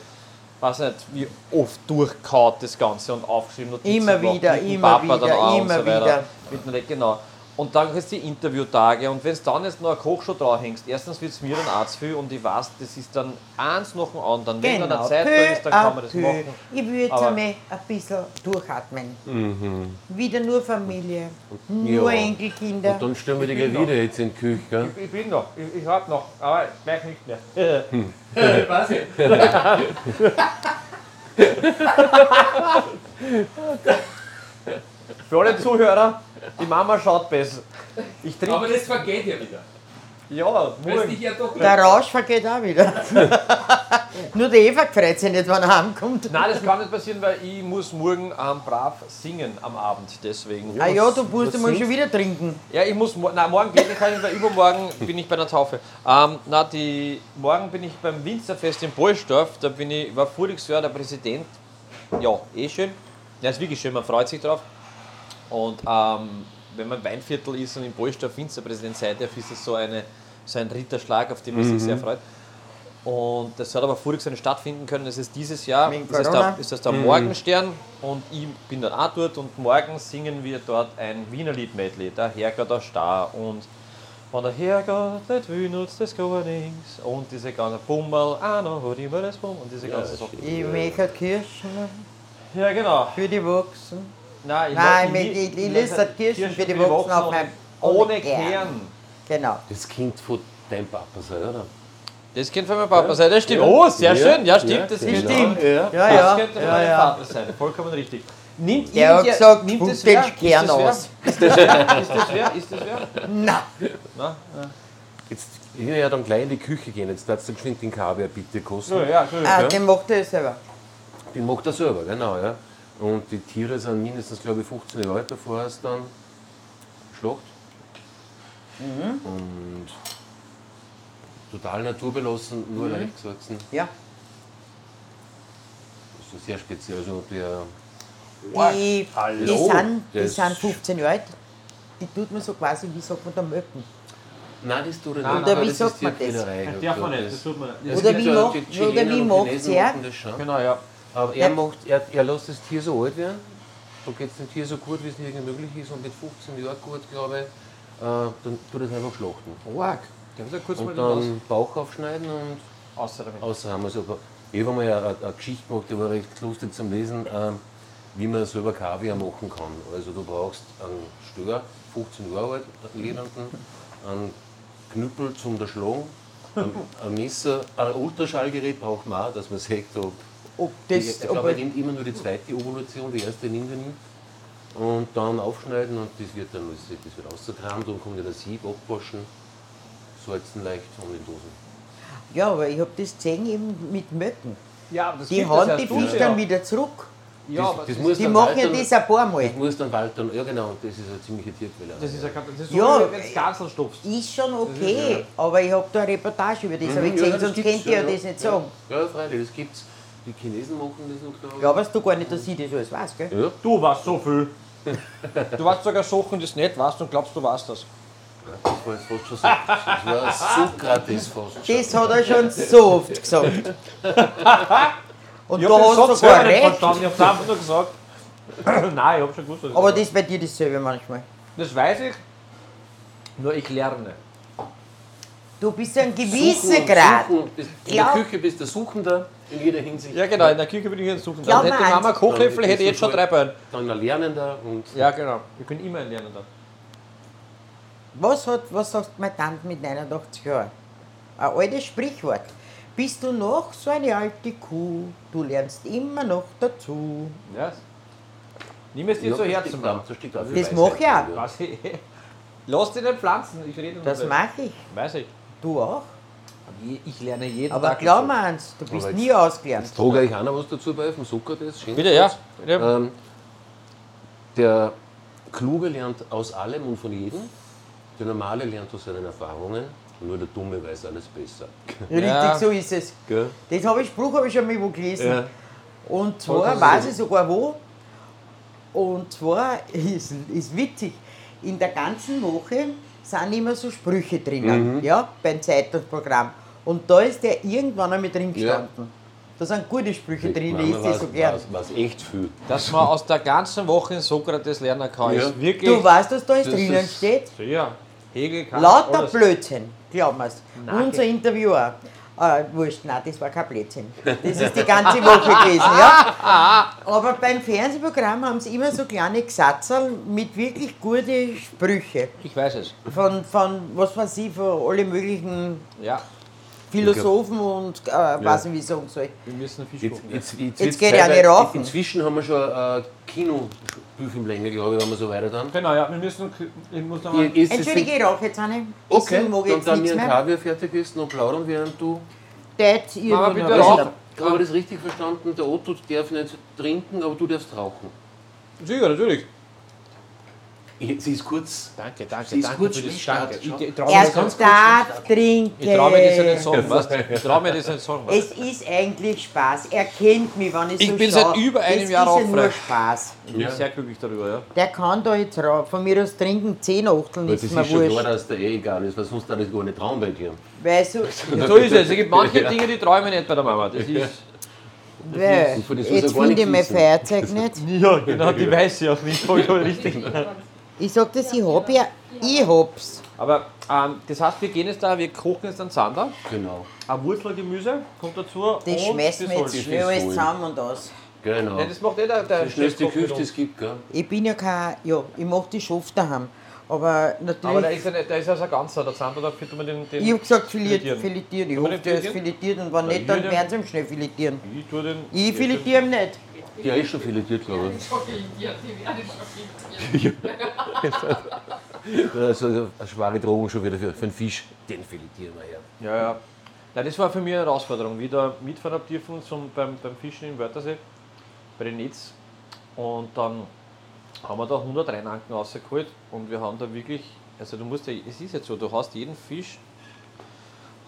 weiß nicht, wie oft durchkaut das Ganze und aufgeschrieben. Notizen Immer wieder, immer Papa wieder, immer so wieder. Mit genau. Und dann hast du die Interviewtage und wenn du dann jetzt noch eine Kochshow draufhängst, erstens wird es mir dann auch zu viel und ich weiß, das ist dann eins nach dem anderen. Wenn dann eine Zeit da ist, dann kann man das peu. machen. Ich würde jetzt einmal ein bisschen durchatmen. Wieder nur Familie, nur Ja. Enkelkinder. Und dann stellen wir dich gleich wieder jetzt in die Küche. Gell? Ich bin noch, ich, ich hab noch, aber gleich nicht mehr. Was? Für alle Zuhörer, die Mama schaut besser. Ich Aber trinke. das vergeht ja wieder. Ja, morgen. ja Der Rausch vergeht auch wieder. nur der Eva freut sich nicht, wenn er heimkommt. Nein, das kann nicht passieren, weil ich muss morgen ähm, brav singen am Abend. Deswegen. ah ja, du musst einmal schon wieder trinken. Ja, ich muss. Nein, morgen geht nicht, rein, weil übermorgen bin ich bei der Taufe. Ähm, na, die, morgen bin ich beim Winzerfest in Polsdorf. Da bin ich, war voriges Jahr der Präsident. Ja, eh schön. Ja, ist wirklich schön, man freut sich drauf. Und ähm, wenn man Weinviertel ist und in Polsdorf Winzerpräsident sein darf, ist es so, eine, so ein Ritterschlag, auf den man sich sehr freut. Und das hat aber voriges Jahr nicht stattfinden können. Das ist dieses Jahr. Das ist, der, ist das der Morgenstern und ich bin dann auch dort und morgen singen wir dort ein Wiener Lied-Medley, der Herrgott der Star und von der Herrgott nicht nutzt des gar nichts und diese ganze Bummel, ah no, hat immer das Bumm und diese ganze Sachen. Ich möchte Kirschen Ja, genau. für die Wachsen. Nein, Nein, ich, ich- ich- ich lese das Kirschen für die Wachsen auf meinem- Ohne ohne Kern. Kern. Genau. Das Kind von deinem Papa sein, oder? Das könnte von meinem Papa sein, das stimmt. Ja. Oh, sehr Ja. schön, ja stimmt, Ja, das genau. könnte Stimmt. Ja. Ja, Das ja. könnte von ja, meinem ja. Vater sein, vollkommen richtig. Nimmt Der hat gesagt, nimmt das den? Kern aus. Ist das wer? Ist das wer? Ist das wer? Na, Na? Jetzt, ich will ja dann gleich in die Küche gehen. Jetzt darfst du geschwind den Kaviar bitte kosten. Ja, schön. ah, Ja. den macht er selber. Den macht er selber, genau. Ja. Und die Tiere sind mindestens, glaube ich, 15 Jahre alt, bevor es dann schlagt. Und total naturbelassen, nur leicht gesalzen. Ja. Das ist sehr speziell. Also der, Die, die, Hallo? sind, die sind 15 Jahre alt. Die tut man so quasi, wie sagt man, der Möcken. nein, das tut er Nein, nicht. oder wie sagt man das? Tierquälerei. Das darf man ja. nicht, das tut man nicht. Es Oder wie macht- die er? das schon. Genau, ja. Aber er, macht, er, er lässt das Tier so alt werden, da geht es dem Tier so gut, wie es irgendwie möglich ist und mit 15 Jahren gut, glaube ich, äh, dann tut er es einfach schlachten. Ich kurz mal Und aus? dann Bauch aufschneiden und Außer damit. außer haben wir so. Ich habe mal eine, eine, eine Geschichte gemacht, die war recht lustig zum Lesen, ähm, wie man selber Kaviar machen kann. Also du brauchst einen Stör, 15 Jahre alt, einen ledernden, einen Knüppel zum Erschlagen, ein, ein Messer, ein Ultraschallgerät braucht man auch, dass man sieht, ob Ob das, ich glaube, er nimmt immer nur die zweite Evolution, die erste nimmt er nicht. Und dann aufschneiden und das wird dann das wird ausgekramt und kommt in das Sieb, abwaschen, salzen leicht und in Dosen. ja, aber ich habe das gesehen eben mit Möcken. Ja, das Die erst die Fisch ja. dann wieder zurück. Ja, aber das, muss Die machen ja das ein paar Mal. das muss dann Wald dann, ja genau, das ist eine ziemliche Tierquelle. das ist ja kein- das ist so, Ja, wie wenn du Gansel stopfst. Ist schon okay, aber ich habe da eine Reportage über das hab ich Mhm, gesehen, das sonst könnt ihr ja schon, das nicht sagen. Ja, freilich, das gibt's. Die Chinesen machen das noch da. Glaubst du gar nicht, dass ich das alles weiß, gell? Ja, Du weißt so viel. Du weißt sogar Sachen, die du nicht weißt und glaubst, du weißt das. das war jetzt fast schon so. Das war Sokrates fast. schon. Das hat er schon so oft gesagt. Und Ich da hast du sogar recht. ich hab's einfach nur gesagt. Nein, ich hab schon gewusst, was ich Aber das ist bei dir dasselbe manchmal. das weiß ich. Nur ich lerne. Du bist ein gewisser Grad. Suchen, bist- In der Küche bist du Suchender in jeder Hinsicht. Ja genau, in der Küche bin ich jetzt suchen. Dann hätte Mama. Kochlöffel, hätte ich jetzt schon drei Beine. Dann ein Lernender und Ja genau, ich bin immer ein Lernender. Was, hat, was sagt meine Tante mit 89 Jahren? Ein altes Sprichwort. Bist du noch so eine alte Kuh, du lernst immer noch dazu. Ja. Nimm es dir zu Herzen, Mann. Das Weisheit mach ich auch. ja. Lass dich nicht pflanzen, ich rede Das mache ich. Weiß ich. Du auch. Ich lerne jeden Aber Tag. glaub dazu. mir eins, du bist Aber nie ausgelernt. Jetzt trage ich auch noch was dazu bei vom Sokrates. Schön Bitte, ja. Bitte. Ähm, der Kluge lernt aus allem und von jedem. Der Normale lernt aus seinen Erfahrungen. Nur der Dumme weiß alles besser. Richtig, Ja. so ist es. Gell? Das habe ich, Spruch habe ich schon mal wo gelesen. Ja. Und zwar weiß ich sogar wo. Und zwar ist, ist witzig, in der ganzen Woche sind immer so Sprüche drinnen, Mhm. ja, beim Zeitungsprogramm. Und da ist der irgendwann einmal drin Ja. gestanden. Da sind gute Sprüche drin, Manchmal ich esse war's- so gern. war's- war's echt viel. Dass man aus der ganzen Woche in Sokrates lernen kann, Ja. ist wirklich. Du weißt, was da jetzt drinnen ist- steht? Ja, Hegel kann Lauter alles. Blödsinn, glauben wir's. Nein. Unser Interview Äh, wurscht, nein, das war kein Blödsinn. Das ist die ganze Woche gewesen, ja. Aber beim Fernsehprogramm haben sie immer so kleine Gesatzel mit wirklich guten Sprüchen. Ich weiß es. Von, von was weiß ich, von alle möglichen Ja, Philosophen und äh, weiß nicht, wie ich sagen soll. wir müssen Fisch Jetzt, gucken. jetzt, jetzt, Jetzt geht ja nicht rauchen. Inzwischen haben wir schon äh, Kinospielfilmlänge, glaube ich, wenn wir so weiter dann. Genau, ja, wir müssen. Ich muss noch mal. Ist es- Entschuldige, ich rauche jetzt eine. Okay, mag ich dann jetzt da nichts mir ein. Kaviar fertig ist, noch plaudern, während du. Ihr Mama, bitte bisschen- Habe ich das richtig verstanden? Der Otto darf nicht trinken, aber du darfst rauchen. Sicher, natürlich. Ich, sie ist kurz. Danke, danke, Sie ist danke kurz für das Danke. Ich, ich traue Er mir, das- darf trinken. ich trau mir das ja nicht sagen, weißt du? Ich traue mir das nicht sagen. Es Weißt ist eigentlich Spaß. Er kennt mich, wenn ich Ich so bin schau. seit über einem es Jahr ist ja nur. Spaß. du? Ich bin sehr glücklich darüber, ja. Der kann da jetzt rauf. Von mir aus trinken 10 Achteln ist das mir ist schon klar, wurscht. dass der eh egal ist, weil sonst darf ich gar nicht trauen bei dir. Weil so, So ist es. Es gibt manche Dinge, die träume ich nicht bei der Mama. Das ist. weil, das jetzt finde ich nicht mein. Feuerzeug nicht. Ja, genau, die weiß ich auch nicht. Voll richtig. Ich sag das, ich hab ja, ich hab's. Aber ähm, das heißt, wir gehen jetzt da, wir kochen jetzt einen Zander, Genau. ein Wurzelgemüse kommt dazu. Das und schmeißen wir jetzt schnell alles zusammen und aus. Genau. Ja, das macht eh der, der Die schnellste Küche, die uns. es gibt, gell? Ich bin ja kein, ja, ich mach die Schaft daheim. Aber Aber der natürlich, ist ja nicht, der ist also ein ganzer, der Zander, da tut man den. den ich hab gesagt, filetiert. filetieren. filetiert. Ich hoffe, der ist filetieren? filetiert und wenn nicht, dann werden sie ihm schnell filetieren. Ich tue den. Ich filetiere ihn nicht. Ja, ist schon filetiert, glaube Schon filetiert, die werden schon filetiert. ich. Also eine schwere Drohung schon wieder für, für einen Fisch. Den filetieren wir her. Ja, ja. Nein, das war für mich eine Herausforderung. Wieder mitfahren habe dürfen zum, beim, beim Fischen im Wörthersee, bei den Netz. Und dann haben wir da 100 Reinanken rausgeholt und wir haben da wirklich, also du musst ja, es ist jetzt so, du hast jeden Fisch,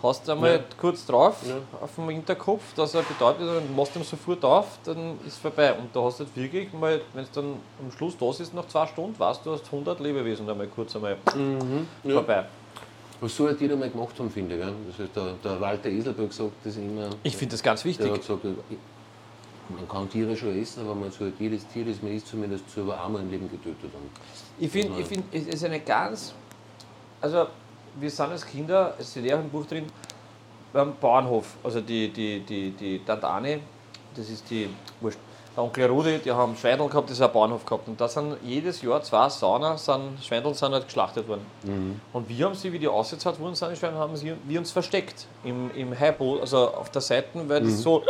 hast einmal Ja. kurz drauf Ja. auf dem Hinterkopf, dass er bedeutet, dann machst du ihn sofort auf, dann ist vorbei. Und da hast du jetzt wirklich mal, wenn es dann am Schluss da ist, nach zwei Stunden, weißt du, du hast 100 Lebewesen einmal kurz einmal Ja. vorbei. Was so hat jeder mal gemacht haben, finde ich. Gell? Das ist der, der Walter Eselberg sagt das immer. Ich finde das ganz wichtig. Der hat gesagt, man kann Tiere schon essen, aber man sollte jedes Tier, das man isst, zumindest zu über einmal im Leben getötet haben. Ich finde, ich find, es ist eine ganz. Also, wir sind als Kinder, es steht ja auch im Buch drin, beim Bauernhof. Also, die, die, die, die Tante Anne, das ist die, wurscht, der Onkel Rudi, die haben Schweindel gehabt, das ist ein Bauernhof gehabt. Und da sind jedes Jahr zwei Sauner, sind, Schweindel sind halt geschlachtet worden. Und wir haben sie, wie die ausgezahlt wurden, sind die haben sie, wir uns versteckt im, im Highbowl, also auf der Seite, weil die, so,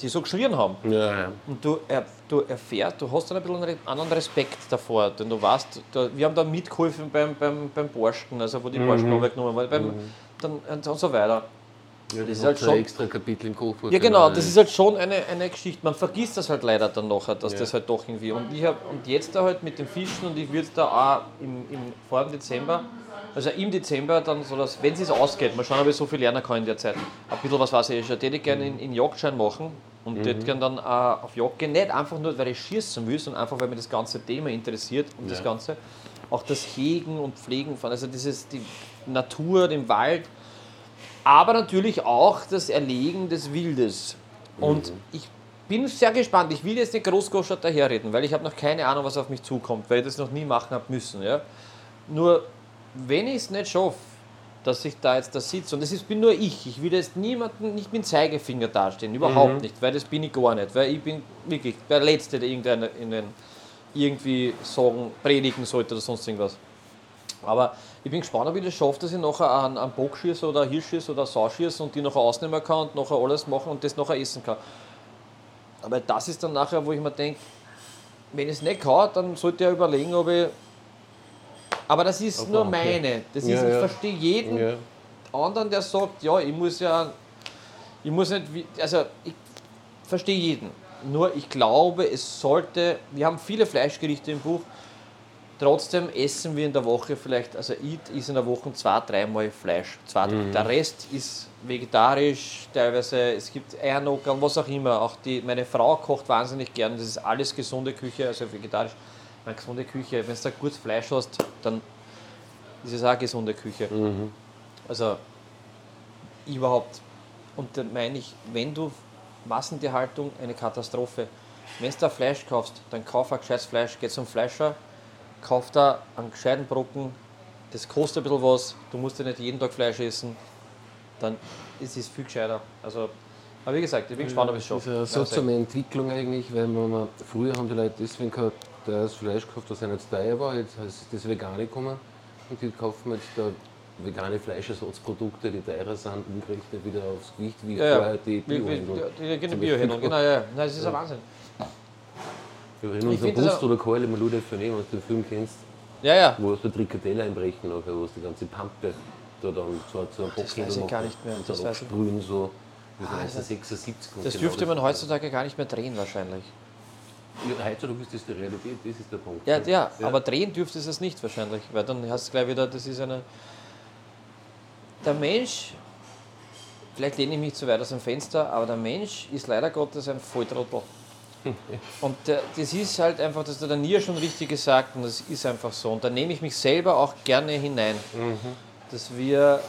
die so geschrien haben. Ja, ja. Und du, er, du erfährst, du hast dann ein bisschen einen anderen Respekt davor, denn du weißt, da, wir haben da mitgeholfen beim, beim, beim Borsten, also wo die Borsten runtergenommen waren, beim, dann, und so weiter. Ja das ist ist halt schon- extra Kapitel im Kochbuch. Ja genau, das ist halt schon eine, eine Geschichte, man vergisst das halt leider dann nachher, dass Ja. das halt doch irgendwie, und, ich hab, und jetzt da halt mit dem Fischen und ich würde da auch im, im vor dem Dezember, also im Dezember dann so, dass, wenn es ausgeht, mal schauen, ob ich so viel lernen kann in der Zeit, ein bisschen was weiß ich ich gerne in, in Jagdschein machen und Mhm. hätte gerne dann auch auf Jagd gehen, nicht einfach nur, weil ich schießen will, sondern einfach, weil mich das ganze Thema interessiert und das Ja. Ganze, auch das Hegen und Pflegen von, also dieses, die Natur, den Wald, aber natürlich auch das Erlegen des Wildes. Und ich bin sehr gespannt. Ich will jetzt nicht großgoschert daherreden, weil ich habe noch keine Ahnung, was auf mich zukommt, weil ich das noch nie machen habe müssen. Ja? Nur, wenn ich es nicht schaffe, dass ich da jetzt da sitze, und das ist, bin nur ich, ich will jetzt niemanden, nicht mit dem Zeigefinger dastehen, überhaupt nicht, weil das bin ich gar nicht, weil ich bin wirklich der Letzte, der irgendeiner in den, irgendwie sagen, predigen sollte oder sonst irgendwas. Aber ich bin gespannt, ob ich das schaffe, dass ich nachher einen, einen Bock schieße oder einen Hirsch schieße oder eine Sau schieße und die nachher ausnehmen kann und nachher alles machen und das nachher essen kann. Aber das ist dann nachher, wo ich mir denke, wenn ich es nicht kann, dann sollte ich ja überlegen, ob ich. Aber das ist nur okay. meine. Das ist, Ja, ich ja. verstehe jeden Ja. anderen, der sagt, ja, ich muss ja. Ich muss nicht. Also, ich verstehe jeden. Nur ich glaube, es sollte. Wir haben viele Fleischgerichte im Buch. Trotzdem essen wir in der Woche vielleicht, also ich ist in der Woche zwei, dreimal Fleisch. Zwei, Der Rest ist vegetarisch, teilweise, es gibt Eiernockern, was auch immer. Auch die, meine Frau kocht wahnsinnig gern, das ist alles gesunde Küche, also vegetarisch. Meine gesunde Küche, wenn du da gutes Fleisch hast, dann ist es auch gesunde Küche. Also überhaupt. Und dann meine ich, wenn du Massentierhaltung eine Katastrophe. Wenn du da Fleisch kaufst, dann kauf ein gescheites Fleisch, geh zum Fleischer, kauf da einen gescheiten Brocken, das kostet ein bisschen was, du musst ja nicht jeden Tag Fleisch essen, dann ist es viel gescheiter. Also, aber wie gesagt, ich bin gespannt, ob ich es Das schaffe. ist eine seltsame Entwicklung eigentlich, weil man, früher haben die Leute deswegen gehabt, das Fleisch gekauft, das nicht teuer war, jetzt ist das Vegane gekommen und die kaufen jetzt da vegane Fleischersatzprodukte, die teurer sind, umgerechnet wieder aufs Gewicht, wie Ja, ja. vorher die Biohändler. die, die, die Zum Biohändler, genau, ja. ja. Nein, das ist ein Wahnsinn. Wir erinnern uns das Bust oder Keule, man Lude für nehmen, wenn du den Film kennst, Ja, ja. wo du Trikadelle einbrechen nachher, wo du die ganze Pampe da dann zu einem Das weiß ich gar nicht mehr, und das weiß ich. absprühen so. Das Ah, 1976. und Das genau dürfte man heutzutage gar nicht mehr drehen wahrscheinlich. Ja, heutzutage ist das die Realität, das ist der Punkt. Ja, ja, aber drehen dürfte es nicht wahrscheinlich, weil dann hast du gleich wieder, das ist eine. Der Mensch, vielleicht lehne ich mich zu weit aus dem Fenster, aber der Mensch ist leider Gottes ein Volltrottel. Und der, das ist halt einfach, das hat der Nier schon richtig gesagt und das ist einfach so. Und da nehme ich mich selber auch gerne hinein, dass wir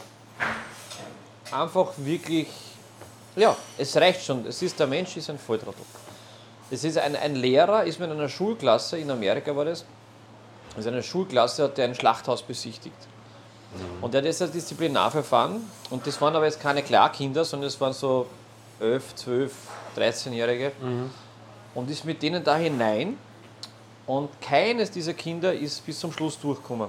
einfach wirklich, ja, es reicht schon. Es ist, der Mensch ist ein Volltrottel. Es ist ein, ein Lehrer, ist mit einer Schulklasse, in Amerika war das, also eine Schulklasse hat der ein Schlachthaus besichtigt. Und der hat jetzt ein Disziplinarverfahren und das waren aber jetzt keine Klarkinder, sondern es waren so 11, 12, 13-Jährige und ist mit denen da hinein und keines dieser Kinder ist bis zum Schluss durchgekommen.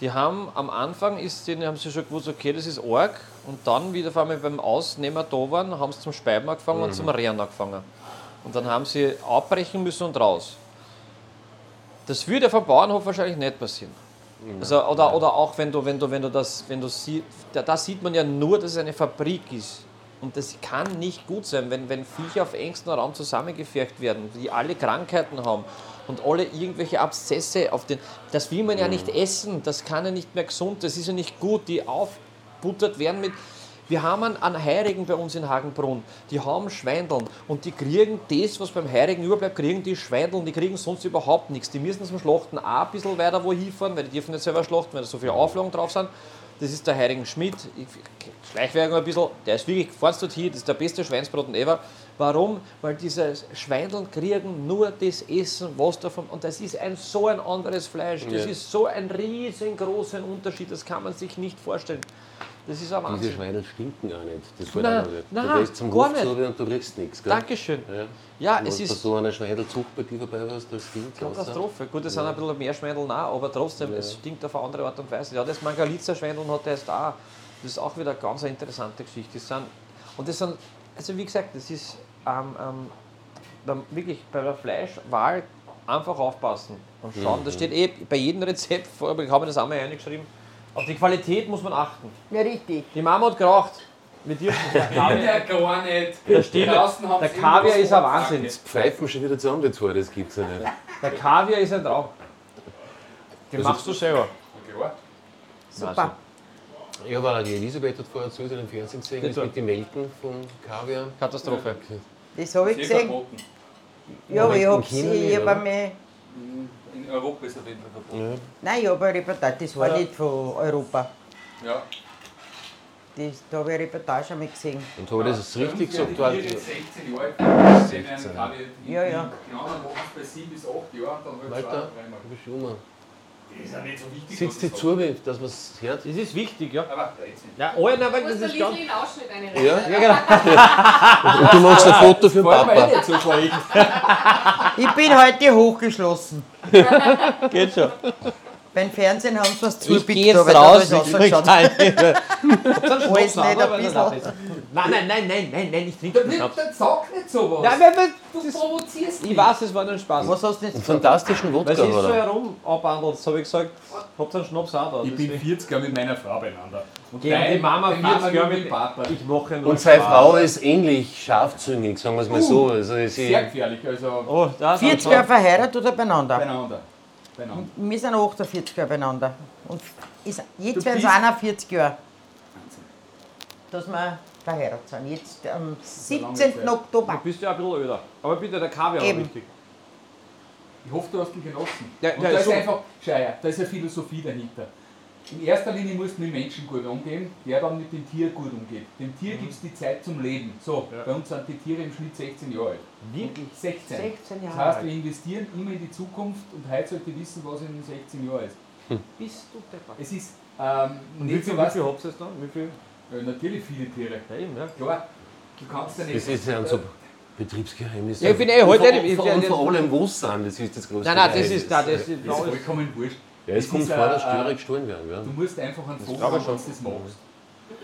Die haben am Anfang ist denen, haben sie schon gewusst, okay, das ist arg und dann wieder vor allem beim Ausnehmer da waren, haben sie zum Speiben angefangen und zum Rehren angefangen. Und dann haben sie abbrechen müssen und raus. Das würde auf einem Bauernhof wahrscheinlich nicht passieren. Also, oder, oder auch wenn du, wenn du, wenn du das, wenn du siehst, da, da sieht man ja nur, dass es eine Fabrik ist. Und das kann nicht gut sein, wenn, wenn Viecher auf engstem Raum zusammengefercht werden, die alle Krankheiten haben und alle irgendwelche Abszesse auf den. Das will man ja nicht essen, das kann ja nicht mehr gesund, das ist ja nicht gut, die aufbuttert werden mit. Wir haben einen, einen Heirigen bei uns in Hagenbrunn, die haben Schweindeln und die kriegen das, was beim Heirigen überbleibt, kriegen die Schweindeln, die kriegen sonst überhaupt nichts. Die müssen zum Schlachten auch ein bisschen weiter wo hinfahren, weil die dürfen nicht selber schlachten, weil da so viele Auflagen drauf sind. Das ist der Heirigen Schmidt, ich- Schleichwerbung ein bisschen, der ist wirklich, fahrst dort hier, das ist der beste Schweinsbraten ever. Warum? Weil diese Schweindeln kriegen nur das Essen, was davon, und das ist ein so ein anderes Fleisch, das Ja. ist so ein riesengroßer Unterschied, das kann man sich nicht vorstellen. Das ist ein Diese Wahnsinn. Schweine stinken auch nicht. Das fällt Nein, auch nicht. nein, du gehst zum Hof so und du kriegst nichts. Gell? Dankeschön. Ja, Ja, es ist so eine Schweinezucht bei dir vorbei warst, das stinkt Katastrophe. Gut, es sind ein bisschen mehr Schweindeln nach, aber trotzdem, es stinkt auf eine andere Art und Weise. Ja, das Mangalitzer Schweindeln hat er jetzt auch. Das ist auch wieder eine ganz interessante Geschichte. Das sind, und das sind, also wie gesagt, das ist ähm, ähm, beim, wirklich bei der Fleischwahl einfach aufpassen und schauen. Das steht eh bei jedem Rezept vor, aber ich habe das einmal reingeschrieben. Auf die Qualität muss man achten. Ja, richtig. Die Mama hat geraucht. Wir dürfen Kann der gar nicht. Der haben der sie Kaviar ist ein Wahnsinn. Flagge. Pfeifen schon wieder zusammen, die zwei, das gibt's ja nicht. Der Kaviar ist ein Traum. Den machst du selber. Klar. Super. Ich habe auch die Elisabeth hat vorher zu im Fernsehen gesehen, das mit den Melken vom Kaviar. Katastrophe. Das habe ich Sehr gesehen. Ja, aber ich habe China ich nicht, hab oder? einmal. In Europa ist auf jeden Fall verboten. Nein, ich habe eine Reportage, das war Ja. nicht von Europa. Ja. Das, da habe ich eine Reportage einmal gesehen. Und habe ich das richtig Fünf gesagt? Jahre, War, die jetzt 16 Jahre alt. 16. Ja, ja. Die anderen machen es bei 7 bis 8 Jahren, dann halt hab ich schon ist ja nicht so wichtig. Sitzt die was zu, dass man es hört? Das ist wichtig, ja. das sagt. Aber 13. Ja, oh, nein, weil Du das musst ist ganz. little Ausschnitt eine Ja? Ja, genau. Und du machst ein Foto für den Papa. nicht. Ich bin heute hochgeschlossen. Geht schon. Beim Fernsehen haben sie was Ich zugepickt, gehe jetzt aber raus. ich Ich rausgeschaut. Nein, Alles nicht ein bisschen. nein, nein, nein, nein, nein, nein, ich trinke Dann, Schnaps. dann sag nicht sowas. Nein, weil, weil, du provozierst ich weiß, es war nur ein Spaß. Was hast du jetzt Einen gesagt? fantastischen Weil Wodka, sie ist so oder? herum abwandelt, so habe ich gesagt, habt einen Schnaps auch da. Ich bin deswegen. 40 Jahre mit meiner Frau beieinander. Und Gegen die Mama die 40 Jahre mit dem Papa. Ich mache nur Und seine. Frau ist ähnlich scharfzüngig, sagen wir es mal so. Also sie, Sehr gefährlich, also Oh, da 40 Jahre verheiratet oder beieinander? beieinander. Beieinander. Wir sind 48 Jahre beieinander. Und ist, jetzt werden es bist- 41 Jahre, dass wir verheiratet sind. Jetzt am 17. Zeit. Du Oktober. bist ja ein bisschen öder. Aber bitte, der Kaviar Eben. war wichtig. Ich hoffe, du hast ihn genossen. Ja, Und da ist ist so- einfach, schau her, da ist eine Philosophie dahinter. In erster Linie musst du mit dem Menschen gut umgehen, der dann mit dem Tier gut umgeht. Dem Tier gibt es die Zeit zum Leben. So, Ja. bei uns sind die Tiere im Schnitt 16 Jahre alt. Wirklich? 16. 16 Das Jahre heißt, wir investieren immer in die Zukunft und heute sollte ich wissen, was in 16 Jahren ist. Bist du deppert. Es ist ähm, Und wie nicht so viel, wie was. viel habt ihr jetzt noch? Wie viel? Ja, natürlich viele Tiere. Ja, eben, ja. Klar, du kannst ja nicht. Das ist ja ein so Betriebsgeheimnis. Ja, ich bin eh heute- Und vor, und vor allem, wo es sind, das ist das größte Nein, nein, das ist, nein, das ist, Das ist das ist vollkommen wurscht. Ja, es kommt vor, dass Tiere ein- gestohlen werden. Ja. Du musst einfach einen Fokus haben, dass du das machst.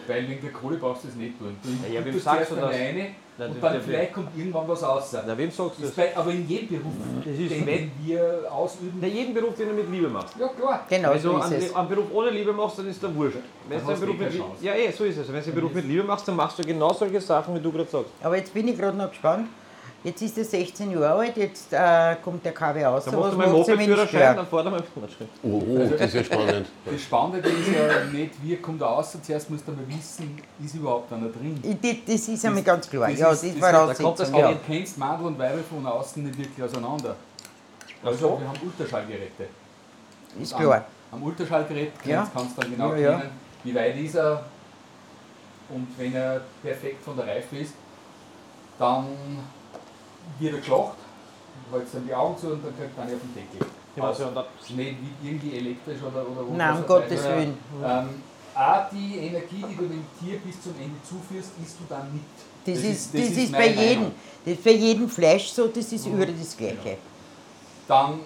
Weil wegen der Kohle brauchst du das nicht tun. Du Ja, ja, tust sagst du das? alleine Nein, und dann vielleicht kommt irgendwann was raus. Na, wem sagst du Das bei, aber in jedem Beruf, Das ist den, den wir ausüben. Na, jeden Beruf, den du mit Liebe machst. Ja, klar. Genau Wenn du so ist einen, es. einen Beruf ohne Liebe machst, dann ist der wurscht. Wenn Dann du einen hast du Beruf eh mit Chance. ja, eh, so ist es. Wenn du einen Beruf mit Liebe machst, dann machst du genau solche Sachen, wie du gerade sagst. Aber jetzt bin ich gerade noch gespannt. Jetzt ist er 16 Jahre alt, jetzt äh, kommt der KW raus. Dann machst du dem Moped-Führerschein, dann fahr dir mal Führerschein. Oh, oh, das ist ja spannend. Das Spannende ist ja nicht, wie kommt er raus. Zuerst musst du mal wissen, ist überhaupt einer drin. Die- Das ist einmal ganz klar. das Ja, ist- das ist das- da kommt das Voraussetzung. Aber Ja. du kennst Mandel und Weibel von außen nicht wirklich auseinander. Also so. wir haben Ultraschallgeräte. Ist Und klar. Am, am Ultraschallgerät Ja. kannst, du dann genau Ja, ja. kennen, wie weit ist er und wenn er perfekt von der Reife ist, dann wird er geschlacht, hältst dann die Augen zu und dann kriegt man auf den Deckel. Also, und da- Nicht wie irgendwie elektrisch oder, oder Nein, um Gottes. Willen. Ähm, auch die Energie, die du dem Tier bis zum Ende zuführst, isst du dann mit. Das, ist, das ist, ist bei jedem. Das ist bei jedem Fleisch so, das ist überall das Gleiche. Dann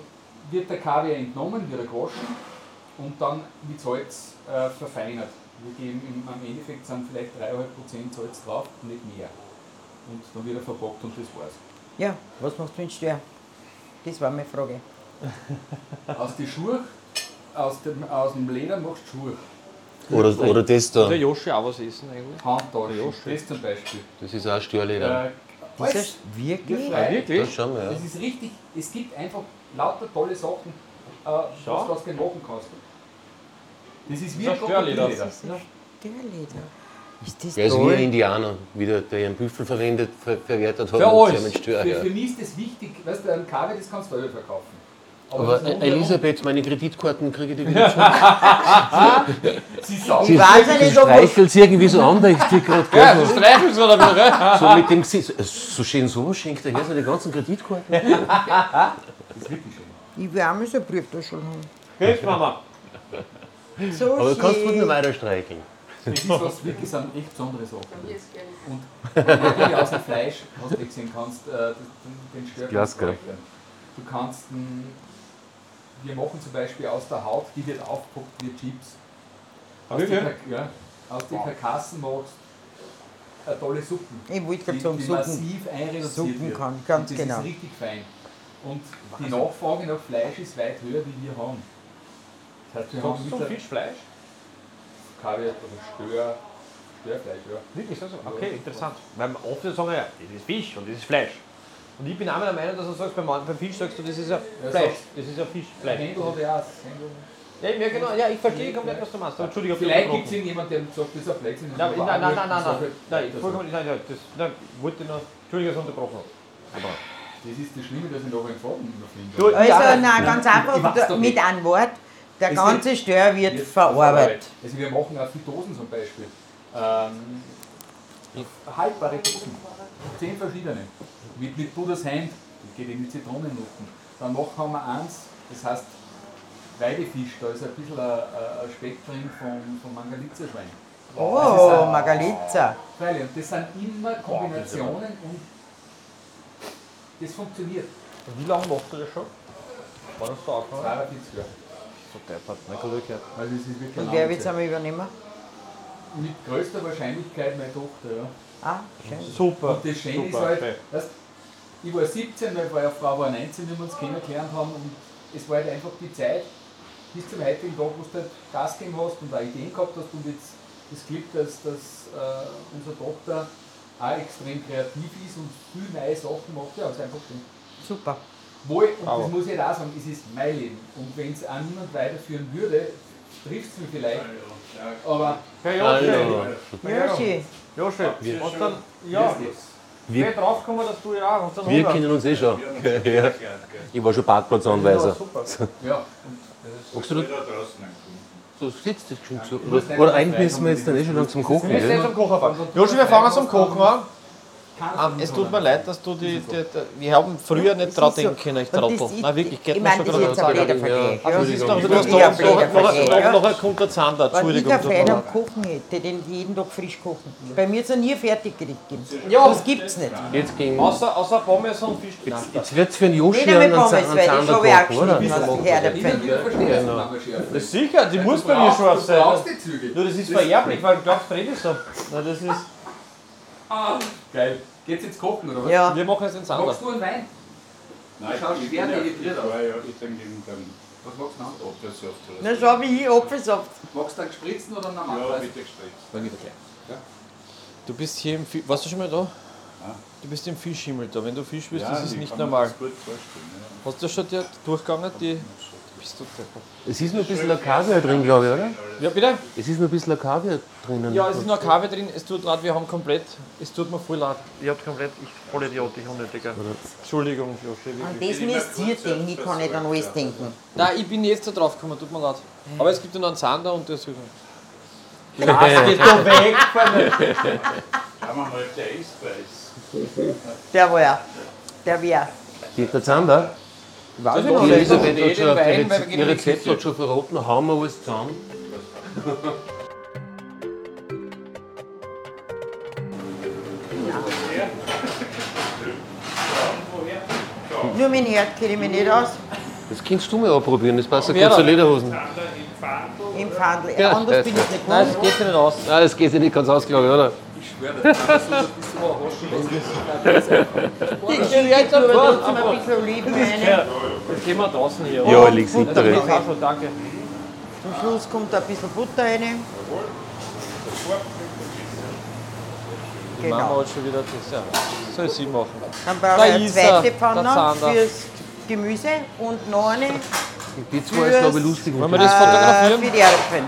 wird der Kaviar entnommen, wird er gewaschen und dann mit Salz äh, verfeinert. Wir geben im, am Endeffekt sind vielleicht 3,5% Salz drauf, nicht mehr. Und dann wird er verpackt und das war's. Ja, was machst du mit dem Stör? Das war meine Frage. Aus den Schuhe, aus dem, aus dem Leder machst du Schuhe. Oder, oder das da. der Joshi auch was essen eigentlich. Handtaschen, das zum Beispiel. Das ist auch Störleder. Äh, Das ist wirklich? Ja, wirklich? Das schauen wir, ja. Das ist richtig, es gibt einfach lauter tolle Sachen, äh, Schau. was du aus dem machen kannst. Das ist wie Das ein Störleder. Das ist ein Störleder. Ist das Der ist wie ein Indianer, wieder, der ihren Büffel verwendet, ver verwertet hat Für alles. sie einen Stör. Für, Ja. für mich ist das wichtig, weißt du, ein Kaviar, das kannst du selber verkaufen. Aber rundherum- Elisabeth, meine Kreditkarten kriege ich die wieder zurück. Sie ob Streichelt sie irgendwie so an, da ich die gerade Ja, du streichelst oder gell? so mit dem Gesicht. So schön sowas schenkt er her, so die ganzen Kreditkarten. das ist wirklich schön. ich will auch mal so eine Brieftasche haben. Grüß Mama. So Aber du kannst gut noch weiter streicheln. Das ist was wirklich sind echt besondere Sachen. Geil. Und natürlich aus dem Fleisch, was du gesehen kannst, äh, den, den Stör Glas, kannst du. Du kannst, wir machen zum Beispiel aus der Haut, die wird aufgepackt wie Chips. Aus den, ja, aus den Karkassen machst du tolle Suppen. Ich wollte die, gerade sagen, Suppen. massiv einreduziert Suppen wird. kann, ganz und das genau. ist richtig fein. Und die Nachfrage nach Fleisch ist weit höher, wie wir haben. Das heißt, wir haben So Fischfleisch? Kaviar oder Stör, Störfleisch, ja. Wirklich, also, okay, interessant. Weil oft sagen, ja, das ist Fisch und das ist Fleisch. Und ich bin auch der Meinung, dass du sagst, beim, Fisch sagst du, das ist ja Fleisch. Das ist ja Fischfleisch. Händel hat ja auch das. Ja, ja, genau, ja, ich verstehe komplett, was du meinst. Entschuldigung, ich Vielleicht gibt es irgendjemanden, der sagt, das ist ein Fleisch. Nein, nein, nein, nein, nein, nein, nein, vollkommen, nein, nein, das, nein, wollte ich noch, Entschuldigung, dass ich unterbrochen habe. Aber, Das ist das Schlimme, dass ich noch einen Faden überfinde. Du, Also, Ja, nein, ganz ich einfach, weiß doch mit nicht. einem Wort, der ganze Stör wird Wird verarbeitet. Also wir machen auch Dosen zum Beispiel. Ähm, haltbare Dosen. Zehn verschiedene. Mit, mit Buddhas Hand. Das geht in die Zitronennoten. Dann noch haben wir eins, das heißt Weidefisch. Da ist ein bisschen ein, ein Speck drin vom, vom Mangalitza-Schwein. Oh, Margalitza. Freilich, und das sind immer Kombinationen und das funktioniert. wie lange machst du das schon? War das so angefangen? 42 Jahre. So deppert, mein Kollege. Also das ist wirklich Und wer wird es einmal übernehmen? Mit größter Wahrscheinlichkeit meine Tochter, ja. Ah, schön. Super. Und das Schöne ist halt, weißt, ich war 17, meine Frau war 19, wie wir uns kennengelernt haben und es war halt einfach die Zeit bis zum heutigen Tag, wo du halt Gas gegeben hast und auch Ideen gehabt hast und jetzt das Glück, dass, dass äh, unsere Tochter auch extrem kreativ ist und viel neue Sachen macht, ja, ist einfach schön. Super. Wohl, und Aber- das muss ich halt auch sagen, es ist mein Leben und wenn es auch niemand weiterführen würde, trifft es mich vielleicht, aber Hey. Joshi. Joshi? Ja, Wir- wer draufgekommen, dass du ja auch und dann Wir kennen uns eh schon. Ja. Ich war schon Parkplatzanweiser. Ja, super. ja, du das? So sitzt das schon so. Oder, oder eigentlich müssen wir jetzt dann eh schon langsam kochen. Wir sind Gell? zum Kochen anfangen. Joshi, wir fangen zum Kochen an. Ah, es tut mir leid, dass du die, die, die wir haben früher nicht dran denken können, ich Trottel. Nein, wirklich, geht ich mir meine, schon ist jetzt ein gerade Vergleich. Ja, ist doch, du hast Ich nachher, ja. nachher kommt der Zander, Wenn ich Entschuldigung. ein tut mir Fan leid. am Kochen hätte, den jeden Tag frisch kochen. Bei mir ist er nie fertig gekriegt. Ja. Das gibt's nicht. Jetzt ging. Außer, außer Pommes und Fisch. Nein, Jetzt wird es für einen Pommes, einen Zander habe ich auch kochen, oder? Ich es. Das ist sicher, die muss bei mir scharf sein. Nur das ist vererblich, weil du glaubst, Freddy so. Na, das ist. Ah, geil. Geht's jetzt kochen oder was? Ja. Wir machen es in Zander. Magst du einen Wein? Nein, Schau, ich schwer bin ja- dehydriert ich aus. war ja, ich denke, den Was magst du noch? Apfelsaft oder Na schau, wie ich Apfelsaft. Magst du einen gespritzten oder einen normalen? Ja, bitte gespritzt. du? Dann geht er gleich. Du bist hier im Fisch. Warst du schon mal da? Ah. Du bist im Fischhimmel da. Wenn du Fisch willst, Ja, das ist ich nicht normal. das gut vorstellen, ja. Hast du schon die durchgegangen? Die. Bist du deppert. Es ist nur ein bisschen Kaviar drin, glaube ich, oder? Ja, bitte? Es ist nur ein bisschen Kaviar drinnen. Ja, es ist noch Kaffee drin. Es tut leid, wir haben komplett. Es tut mir voll leid. Ich hab komplett. Ich voll Idiot, ich unnötiger. Entschuldigung, Joshi. An das müsst ihr denken, ich kann nicht an alles denken. Nein, ich bin jetzt da drauf gekommen, tut mir leid. Aber es gibt ja noch einen Zander und das. Ja. Geht doch weg von mir. Schauen wir mal, der Eispreis. Der war Der wäre. Geht der Zander? Weiß ich Die noch nicht. Elisabeth hat schon Wein, gehen ihr Rezept hat schon verraten, hauen wir alles zusammen. Nur mein Herd kenne ich mich nicht aus. Das kannst du mal ausprobieren, das passt ja gut da? Lederhosen. Im Pfandl. Ja, Anders ja. bin ich nicht Nein, das geht nicht aus. Nein, das geht nicht ganz aus, glaube ich, oder? Ich schwöre, das kann so ein bisschen Ich stelle jetzt aber trotzdem ein bisschen Oliven rein. Das gehen wir draußen hier. Ja, hintere. noch. Also, danke. Zum Schluss kommt ein bisschen Butter rein. Die Mama Genau. hat schon wieder das. Ja. Soll sie machen. Dann brauche Da ich eine ist zweite Pfanne fürs Gemüse und noch eine Die zwei ist, glaube ich, lustig. Wollen wir das fotografieren? äh, für die Erdäpfel.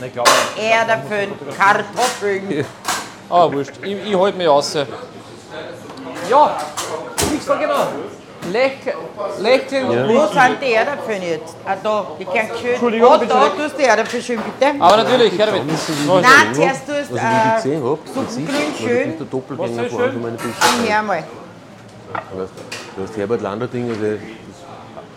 Nein, glaube ich. Erdäpfel, Kartoffeln. Ah, wurscht. Ich, ich halte mich raus. Ja, ich sag genau. Lächeln, lächeln und Wo sind die Erdäpfel jetzt? Ah, da, die können schön. Entschuldigung, oh, da tust du die Erdäpfel schön, bitte. Aber natürlich, Herbert. Nein, zuerst tust ich du habe, Suppengrün schön Was soll vor schön? äh, her mal. Du hast Herbert Landerding, also ein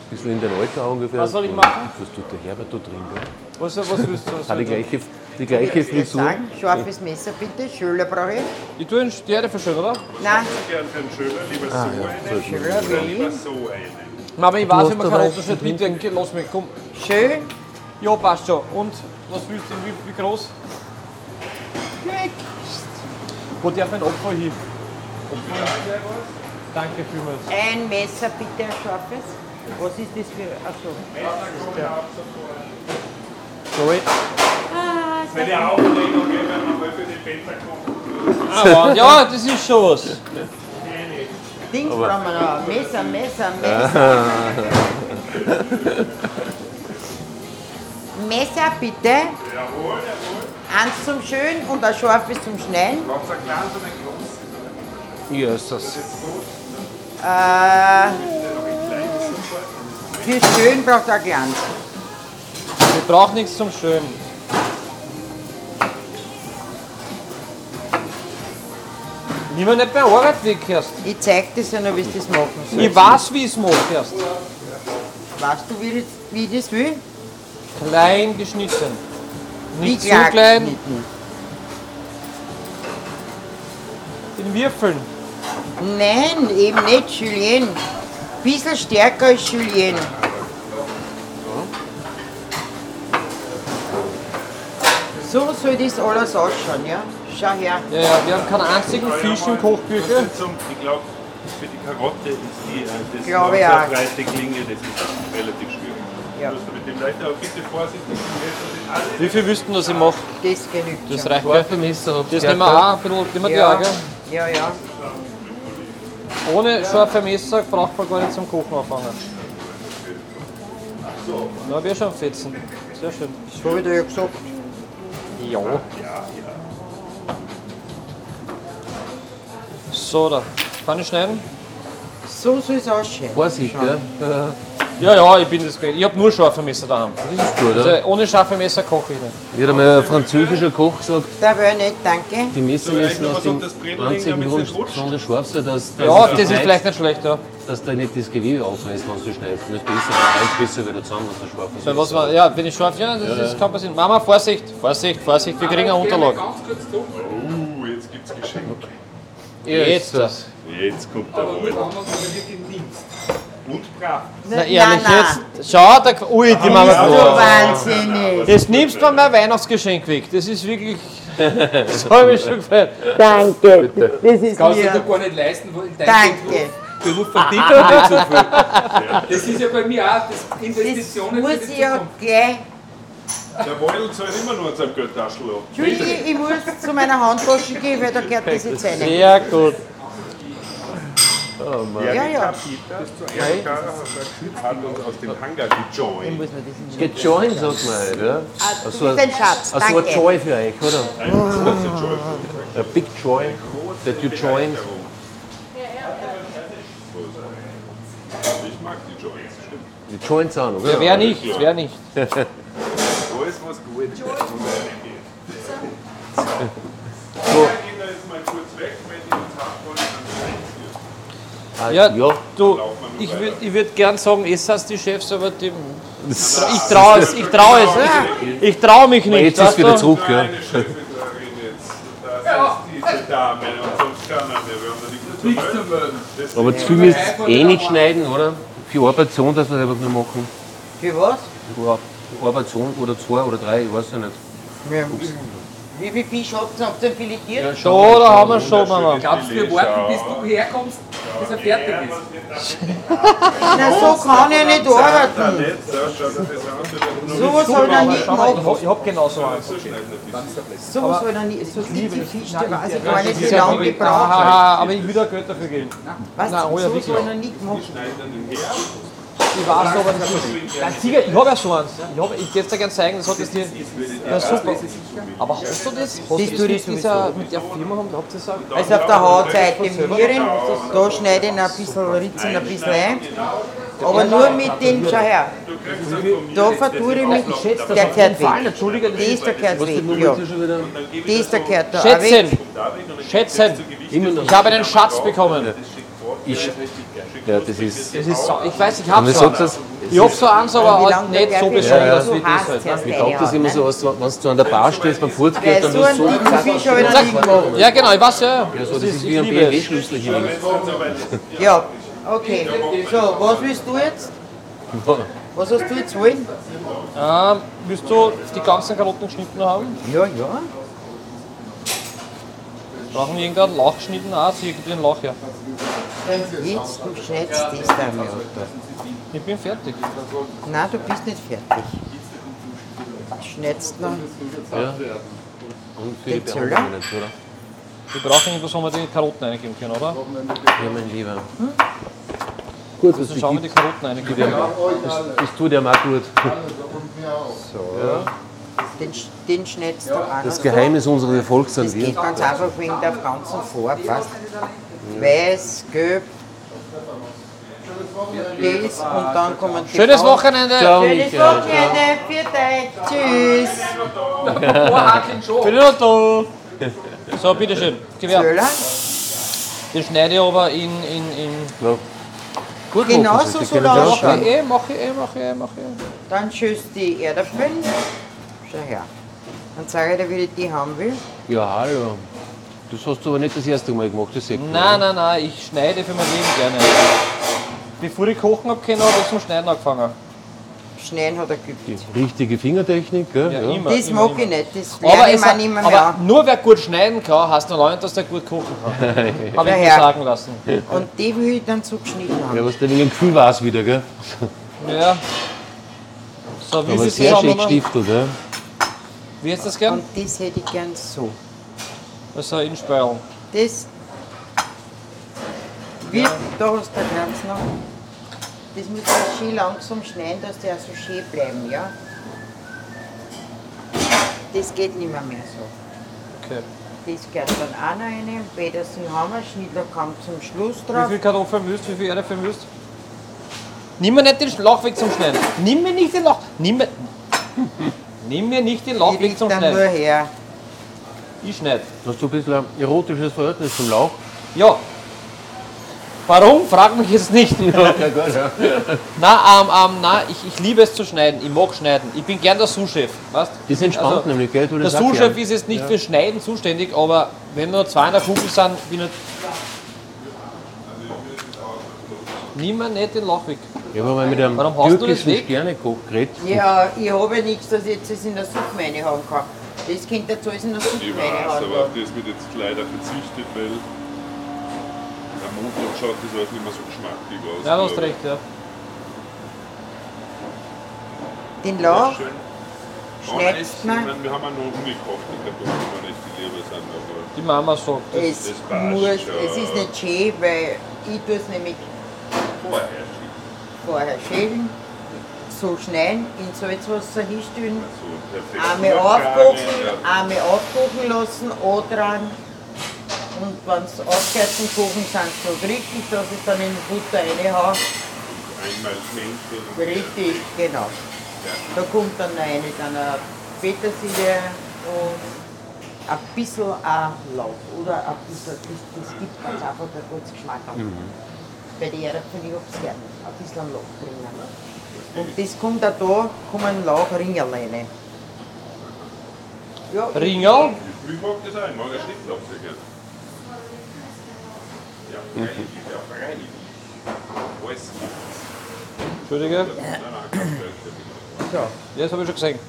bisschen in dein Alter ungefähr. Was soll ich machen? Was tut der Herbert da drin? gell? Was, was willst du? Was Hat die ich gleiche, die gleiche Frisur. Sagen, scharfes Messer bitte, Schöler brauche ich. ich tue einen Sterne für schön, oder? Nein, Gern für einen Schöler, lieber Ah, so einen, Schöler will lieber ich. so einen. Aber ich weiß, da keinen Unterschied mitdenken. Lass mich, komm. Schön. Ja, passt schon. Und was willst du? Wie, wie groß? Wo darf ein Opfer hin? Opfer? Danke vielmals. Ein Messer bitte, ein scharfes. Was ist das für. Achso. Sorry. Meine Aufregung, wenn man mal für die Bänder kommt. Ah, ja, das ist schon was. Dings brauchen wir noch. Messer, Messer, Messer. Messer bitte. Jawohl, jawohl. Eins zum Schön und ein scharfes zum Schneiden. Braucht ein kleines und ein großes. Jesus. Äh, für Schön braucht er Glanz. Wir brauchen nichts zum Schön. Nimm mir nicht bei Arbeit weg. Ich zeig dir ja noch, wie du das machen sollst. Ich weiß, wie ich es mache. Weißt du, wie, das- wie ich das will? Klein geschnitten. Nicht Wie so klein. geschnitten. In Würfeln. Nein, eben nicht Julien. Bisschen stärker als Julien. So soll das alles ausschauen, ja? Schau her. Ja, ja, wir haben keinen einzigen Fisch im Kochbücher. Zum, ich glaube, für die Karotte ist die, äh, das Glaube sehr auch. breite Klinge, das ist relativ schwierig. Ja. Du musst mit dem Leuten aber bitte vorsichtig sind Wie viel wüssten, dass ich mache? Das genügt Das reicht. Messer habt Das nehmen wir auch ein bisschen, nehmen wir die Ja, auch, gell? ja, ja. Ohne scharfe Messer braucht man gar nicht zum Kochen anfangen. Na, hab ich schon fetzen. Sehr schön. So wie du ja gesagt Ja. So, da. Kann ich schneiden? So soll es ausschauen. Vorsicht, ja. Ja, ja, ich bin das gewöhnt. Ich habe nur scharfe Messer daheim. Das ist gut, oder? Also ohne scharfe Messer koche ich nicht. Wie hat einmal ein französischer Koch gesagt, Da wäre nicht, danke. die Messer müssen aus dem das einzigen Grund besonders scharf sein, dass, dass, Ja, das ist vielleicht nicht schlecht, ja. dass da nicht das Gewebe aufreißt, wenn du schneidest. Das ist besser, reißt besser wieder zusammen, was du scharf Weil was war, ja, wenn ich scharf, ja, das ist, kann passieren. Mama, Vorsicht, Vorsicht, Vorsicht, wir kriegen eine Unterlage. Ganz kurz zu. Uh, jetzt gibt's Geschenke. Jetzt das. Jetzt kommt der Aber Wald. wenn man es wirklich nimmst. Und brav. Na ehrlich nein. jetzt. Schau, da, ui, die Mama. So Boah. wahnsinnig. Jetzt nimmst du mein Weihnachtsgeschenk weg. Das ist wirklich. Das habe ich schon gefällt. Danke. Das ist Kannst du dir mir. gar nicht leisten, wo in deinem Danke. Beruf verdient man nicht so viel. Das ist ja bei mir auch das Investitionen Das muss ich ja gleich. Der Wald zahlt immer nur an seinem Geldtaschel ab. Entschuldige, ich muss zu meiner Handtasche gehen, weil da gehört das jetzt rein. Sehr gut. Ja, ja. Erika hat uns aus dem Hangar gejoint. Gejoint, sagt man halt, ja. Also ein Schatz, Also ein danke. Joy für euch, oder? A big joy that you joined. Ich mag die Joints, stimmt. Die Joints an, oder? Ja, wer nicht, wer nicht. Alles, was gut muss reingehen. So. Wir gehen da jetzt mal kurz weg, wenn die uns haben wollen, dann rein. Ah, Ja, ja. du, ich würde ich würd gern sagen, es hast die Chefs, aber die, ich traue es, ich traue es. Ich traue mich nicht. Jetzt ist wieder zurück, ja. Er Aber zu viel müsst eh nicht schneiden, oder? Für Arbeitszone, dass wir es einfach nur machen. Für was? Für Arbeitszone oder zwei oder drei, ich weiß ja nicht. Ja. Wie viel Fisch habt ihr? Habt ihr filetiert? Schon, da haben wir schon, Mama. Glaubst du, wir warten, bis du herkommst, bis er fertig ist? Na, so kann ich nicht arbeiten. So. Sowas soll er nicht mal, ich machen. hab, ich hab genauso eins. Sowas soll er nicht. So diese Fisch, der weiß ich gar nicht, wie Ja, lange die braucht. Haha, aber ich will da Geld dafür geben. Du, oh ja, so soll er nicht machen. Ich weiß aber nicht. Nein, Sieger, ich habe ja so eins. Ich, hab, ich jetzt dir gerne zeigen, das hat das dir. Ja, super. Aber hast du das? Hast du Das das tue mit, dieser, mit der Firma? Habt ihr das? Also auf der Hautseite Mieren, da schneide ich ihn ein bisschen, ritze ihn ein bisschen ein. Aber nur mit den, schau her, da vertue ich mich, der Fallen, weg. Das ist der gehört weg, ja. Das ist der gehört da Schätzen, schätzen. Ich habe einen Schatz bekommen. Ich, ja, das ist. Das ist so, ich weiß, ich habe so eins. Ich habe so eins, aber halt nicht so besonders du wie das halt. Ich glaube, das immer so, als wenn du an der Bar stehst beim Fortgehen, Weil dann so wirst du so. Ja, genau, ich weiß ja. Ja, so, das ist wie ein BMW-Schlüssel hier. Ja, okay. So, was willst du jetzt? Was hast du jetzt wollen? Ähm, willst du die ganzen Karotten geschnitten haben? Ja, ja. Brauchen wir irgendeinen Lauch geschnitten? Ah, sie gibt den Lauch her. Jetzt, du schneidest das da mal runter. Ich bin fertig. Nein, du bist nicht fertig. Schneidest noch. Ja. Und für die? Behandlung nicht, oder? Wir brauchen irgendwas, wo wir die Karotten reingeben können, oder? Ja, mein Lieber. Gut, was Also schauen wir die Karotten reingeben. das tut ja mal gut. Den, den schneidest du an. Das Geheimnis unseres Erfolgs sind Das wir. geht ganz einfach wegen der ganzen Farbe. Weiß, gelb, das und dann kommen die Schönes. Wochenende! Ciao, Schönes Michael. Wochenende, für dich. Tschüss. Bin ich noch da? So, bitteschön. Gewehr. Zöller. Den schneide ich aber in. in, in Ja. Gut Genau machen so auch ausschauen. schauen. eh, mach ich eh, mach ich eh, mach ich eh. Dann schüsst die Erdäpfel. Schau her. Dann sage ich dir, wie ich die haben will. Ja, hallo. Das hast du aber nicht das erste Mal gemacht, das seht Nein, nein, nein, ich schneide für mein Leben gerne. Bevor ich kochen habe habe ich zum Schneiden angefangen. Schneiden hat er geübt. Die richtige Fingertechnik, gell? Ja, Ja. immer. Das immer, mag immer. ich nicht, das Aber, ich hat, nicht mehr, aber nur wer gut schneiden kann, heißt noch lange nicht, dass der gut kochen kann. Habe ich mir sagen lassen. Und die will ich dann zugeschnitten haben. Ja, was der wegen Gefühl war es wieder, gell? Ja. So, wie Aber sehr schön gestiftet, ja. Wie ist das gern? Und das hätte ich gern so. Also in Speierl. Das wird, da hast du ganz noch. Das muss man schön langsam schneiden, dass die auch so schön bleiben, ja? Das geht nicht mehr, mehr so. Okay. Das gehört dann auch noch rein. Petersen haben wir, Schnittler kommt zum Schluss Wie drauf. viel Kartoffeln müsst, wie viel Erdäpfel müsst? Nimm mir nicht den Lauch weg zum Schneiden. Nimm mir nicht den Lauch. Nimm mir, nimm mir nicht den Lauch weg zum dann nur Schneiden. her. Ich schneide. Hast du ein bisschen ein erotisches Verhältnis zum Lauch? Ja. Warum? Frag mich jetzt nicht. Ja, gut, ja. Na, ähm, ähm, na, ich, ich liebe es zu schneiden. Ich mag schneiden. Ich bin gern der Sous-Chef. Das ist entspannt Also, nämlich, gell? Du Der Sous-Chef ist jetzt nicht für Schneiden zuständig, aber wenn nur zwei in der Kugel sind, bin ich. Nimm mir nicht den Lauch weg. Ich habe mal mit einem Warum hast du das türkischen? Sternekoch geredet. Ja, ich habe ja nichts, dass ich jetzt das in der Suppe reinhauen kann. Das könnte jetzt alles in der Suppe Ich weiß, aber auf das wird jetzt leider verzichtet, weil am Montag schaut das alles nicht mehr so geschmackig aus. Ja, du hast recht, ja. Den Lauch schneidest Ich man. meine, wir haben auch noch umgekocht, ich glaube, da muss man nicht die lieber sein, aber Die Mama sagt das. Es, das passt muss, schon. es ist nicht schön, weil ich tue es nämlich vorher schick. vorher schälen, so schneiden, in Salzwasser hinstellen, einmal aufkochen, ja. einmal aufkochen lassen, dran. Und wenn es aufgehört zum Kochen sind, so richtig, dass ich dann in die Butter reinhaue. Einmal schwenken. Richtig, genau. Da kommt dann rein dann eine Petersilie und ein bisschen ein Lauch. Oder ein bisschen, das, das gibt ganz einfach ein gutes Geschmack. Bei der Erdäpfel, ich hab's gerne. Ein bisschen Lauch drinnen. Und das kommt auch da, kommen Lauchringerl rein. Ja, ich- Ringel? Ich mag das auch, ich mag einen Schnittlauch sehr gerne. Ja, freilich, ja, freilich. Alles Entschuldige. Ja, das habe ich schon gesehen.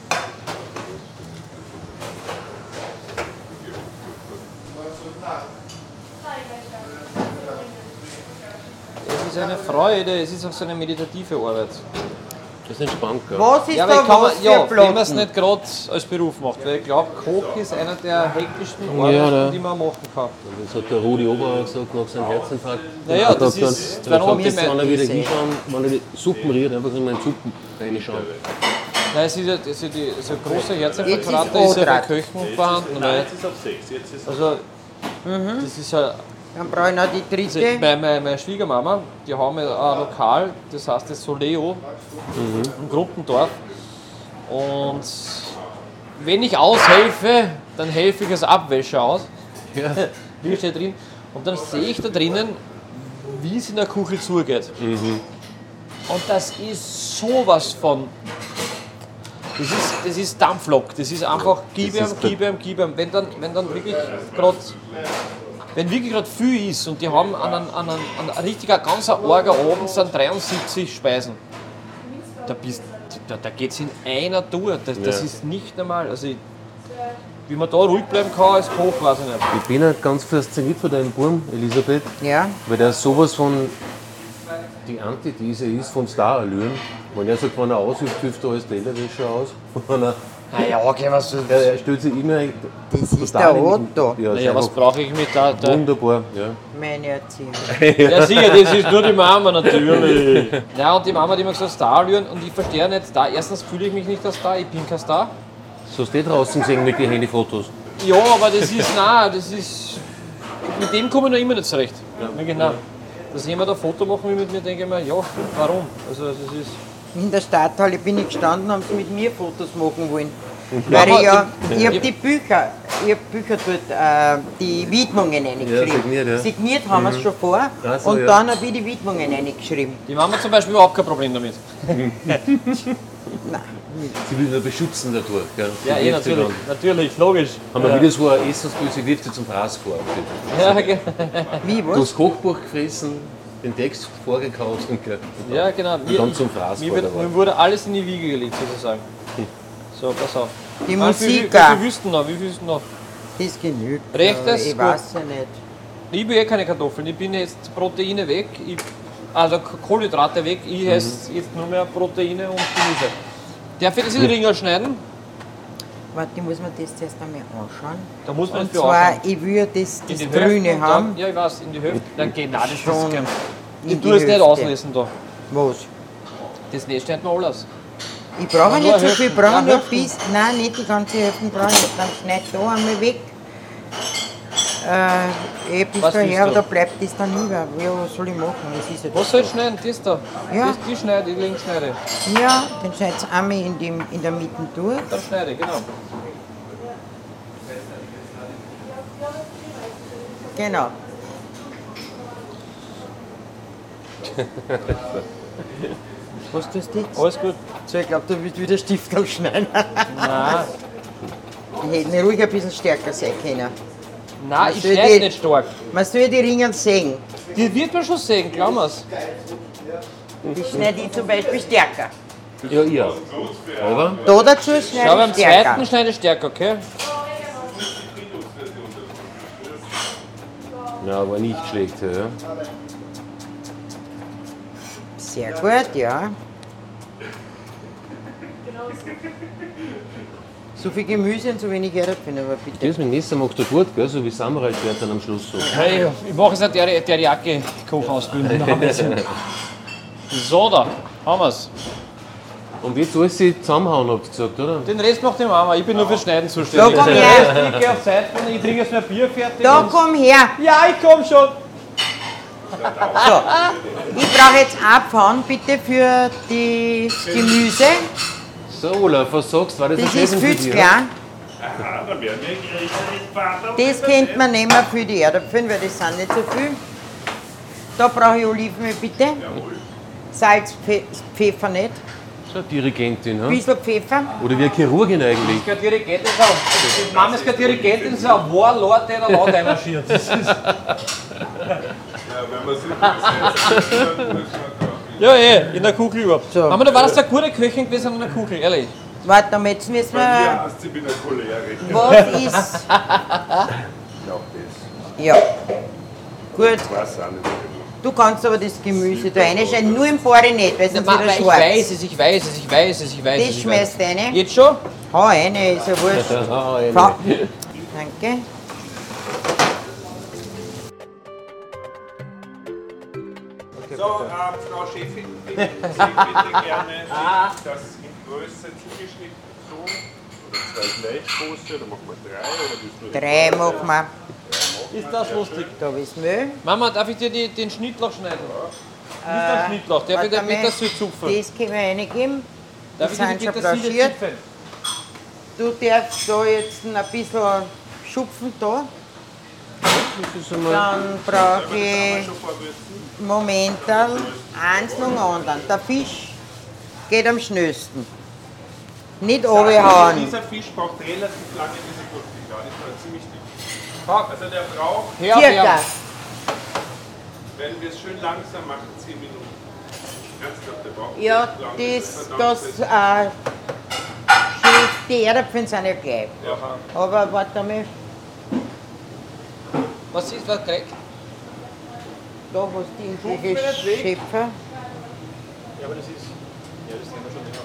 Es ist eine Freude, es ist auch so eine meditative Arbeit. Das ist entspannt, gell? Was ist Ja, da ich kann was man, für ja, wenn man es nicht gerade als Beruf macht, weil ich glaube, Koch ist einer der hektischsten Ja, Arbeiten, ne. die man machen kann. Das hat der Rudi Oberauer gesagt nach seinem Herzinfarkt. Naja, Er hat das gesagt, ist er die jetzt kann er wieder hinschauen, wenn er die Suppen rührt, einfach in die Suppen reinschauen. Nein, es ist ja, es ist ja die, so eine große Jetzt ist Herzinfarktrate ist ja bei. Köchen vorhanden. Weil, Jetzt ist auf 6, jetzt ist also, das ist ja Dann brauche ich noch die Also dritte. meine, meine, meine Schwiegermama, die haben ein Lokal, das heißt das Soleo im Gruppendorf. Und wenn ich aushelfe, dann helfe ich als Abwäscher aus. Ja. Wie steht drin? Und dann sehe ich da drinnen, wie es in der Küche zugeht. Und das ist sowas von. Das ist, das ist Dampflok, das ist einfach gib ihm, gib ihm, gib ihm. Wenn dann, wenn dann wirklich gerade wenn wirklich gerade viel ist und die haben an einem, an einem, an einem richtiger ganz arger Abend sind 73 Speisen, da, bist, da, da geht es in einer durch. Das, das Ja. ist nicht normal. Also ich, wie man da ruhig bleiben kann als Koch, weiß ich nicht. Ich bin ja ganz fasziniert von deinem Burm, Elisabeth, Ja, weil der sowas von die Antithese ist von Starallüren. Wenn er sagt, wenn er aushilft, hilft er als Tellerwäscher aus. Wenn er, Naja, okay, was, er, er stellt sich immer das ist der Otto, Ja, naja, was brauche ich mit da? da wunderbar. Ja. meine Erziehung. ja, sicher, das ist nur die Mama natürlich. Ja, und die Mama hat immer gesagt, Starallüren und ich verstehe nicht Star. Erstens fühle ich mich nicht als Star, ich bin kein Star. So du eh draußen gesehen mit den Handyfotos. Ja, aber das ist, nein, das ist, mit dem komme ich noch immer nicht zurecht. Ja. Genau. Dass jemand ein Foto machen will mit mir, denke ich mir, ja, warum? Also das ist, In der Stadthalle bin ich gestanden, haben sie mit mir Fotos machen wollen. Ja, Weil ich ja, ich habe die- Bücher, ich habe Bücher dort, äh, die Widmungen reingeschrieben. signiert, ja. Signiert haben wir es schon vor Ach so, und ja. dann habe ich die Widmungen reingeschrieben. die Mama zum Beispiel überhaupt kein Problem damit. Sie will nur beschützen dadurch. Gell? Sie Ja, eh, natürlich, natürlich, logisch. Haben wir ja. wieder so ein Essensbild, sie wirft sie zum Fraß vor. Ja, ge- Wie, Du was? hast Kochbuch gefressen, den Text vorgekaut und gell, ja, genau. und dann zum Fraß Mir, wird, mir wurde alles in die Wiege gelegt, sozusagen. So, pass auf. Die Ah, wie, wie, Musik wie wüssten noch? Wie viel wüssten noch? Das genügt. Rechtes, Ich gut. weiß ja nicht. Ich will eh keine Kartoffeln. Ich bin jetzt Proteine weg. Ich, also Kohlenhydrate weg. Ich esse jetzt nur mehr Proteine und Gemüse. Darf ich das in Ringer schneiden? Warte, ich muss mir das zuerst einmal anschauen. Da muss man Und zwar, anschauen. ich würde das, das die Grüne haben. Dann, ja, ich weiß, in die Hälfte. Dann geht nein, das Schon ist kein. in Ich tue es nicht auslesen da. Was? Das nicht schneiden wir alles. Ich brauche nicht so viel, ich brauche nur bisschen. Nein, nicht die ganze Hälfte brauche ich nicht. Dann schneid da einmal weg. Äh, bis Was daher, da bleibt das dann. Ja, was soll ich machen? Ja Was soll ich schneiden? Das da? Ja. Das, die schneide ich, links schneide. Ja, den schneidet einmal in, dem, in der Mitte durch. Dann schneide ich, genau. Genau. Was tust du jetzt? Alles gut. So, ich glaube, du willst wieder Stift schneiden. Nein, Die hätten ruhig ein bisschen stärker sein können. Nein ich schneide die- nicht stark. Man soll die Ringen sehen. Die wird man schon sehen, glaub mir's. Die schneide ich zum Beispiel stärker. Ja, ja. Aber Da dazu Schau, schneide beim ich stärker. zweiten schneide ich stärker, okay? ja, war nicht schlecht. Ja. Sehr gut, ja. So viel Gemüse und so wenig Erdäpfel, aber bitte. Das mit dem Messer machst du gut, gell? so wie Samurai-Schwert dann am Schluss so. Hey, ich mache jetzt eine Teriyaki- Teriyaki-Kochausbildung. Da haben wir's. So, da haben wir's. Und jetzt alles sie zusammenhauen, habt ihr gesagt, oder? Den Rest macht die Mama, ich bin nur für Schneiden zuständig. Da komm her. Ich gehe auf Seiten, ich trinke jetzt mein Bier fertig. Da komm her. Ja, ich komm schon. So, ich brauche jetzt Abfahren bitte für das Gemüse. So, Olaf, was sagst du? War das, Das ein ist viel für zu klein. Das könnte man nehmen für die Erdäpfel, weil das sind nicht so viel. Da brauche ich Olivenöl bitte. Salz, Pfe- Pfeffer nicht. So, Dirigentin, Ein ha? bisschen Pfeffer. Oder wie eine Chirurgin eigentlich. Kein Dirigent ist auch. Die Mama ist kein Dirigent, das ist ein Warlord, der da laut einmarschiert. Das ist- Ja, wenn man sich übersetzt, dann muss man da. Ja, eh, in der Kugel überhaupt. So. Mama, du warst eine gute Köchin gewesen in der Kugel, ehrlich. Warte, dann jetzt müssen wir. hast du wieder Choleriker. Was ist. Ja, das Ja. Gut, du kannst aber das Gemüse da reinschneiden, nur im Fahre nicht, weil sonst Mama, wird er ich schwarz. weiß es, ich weiß es, ich weiß es, ich weiß es. Das ich weiß schmeißt rein. es. Jetzt schon? Hau rein, ist ja wurscht. Eine. Danke. So, äh, Frau Chefin, bitte, Sie bitte gerne das in Größe zugeschnitten so. Oder zwei gleich große, oder machen wir drei, oder willst du Drei machen wir. Ist das lustig? Da ist Müll. Mama, darf ich dir die, den Schnittlauch schneiden? Nicht den Schnittlauch, der wird mit der Süd zupfen. Das können wir reingeben. Darf Die ich dir sind die schon blanchiert. zupfen? Du darfst da jetzt ein bisschen schupfen da. Das Dann brauche ich Momental eins nach dem anderen. Der Fisch geht am schnellsten. Nicht runterhauen. Dieser Fisch braucht relativ lange, bis er durch ja, das war ziemlich dick. Also der braucht, Ja, Circa. ja. wenn wir es schön langsam machen, 10 Minuten. Ernsthaft, der braucht Ja, ist das, das, fest. äh, die Erdäpfel sind ja gleich. Ja. Aber warte mal, Was ist, was kriegt? Da hast du irgendwelche? Schöpfer. Ja, aber das ist. Ja, das nehmen wir schon länger.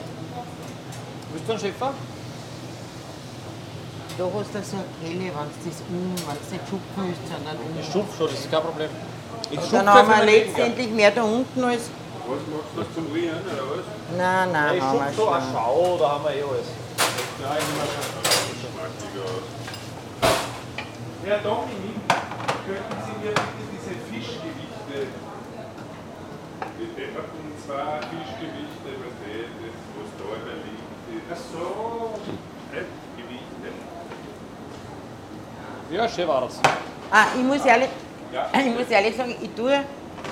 Willst du einen Schäfer? Da hast du so eine Kelle, wenn du das um, wenn du nicht schupfen willst, sondern um. Ich schupf schon, das ist kein Problem. Ich schupfe dann haben wir letztendlich mehr da unten als. Was machst du das zum Rieren, oder was? Nein, nein, Ich haben wir schupfe so eine schon. Schau, da haben wir eh alles. Nein, ich mach schon geschmackiger aus. Herr Dominik, könnten Sie mir bitte diese Fischgewichte, die Depperten zwei Fischgewichte, was das, was da immer liegt, ach so, äh, Gewichte. Ja, schön war das. Ah, ich muss ehrlich, Ja. ich muss ehrlich sagen, ich tue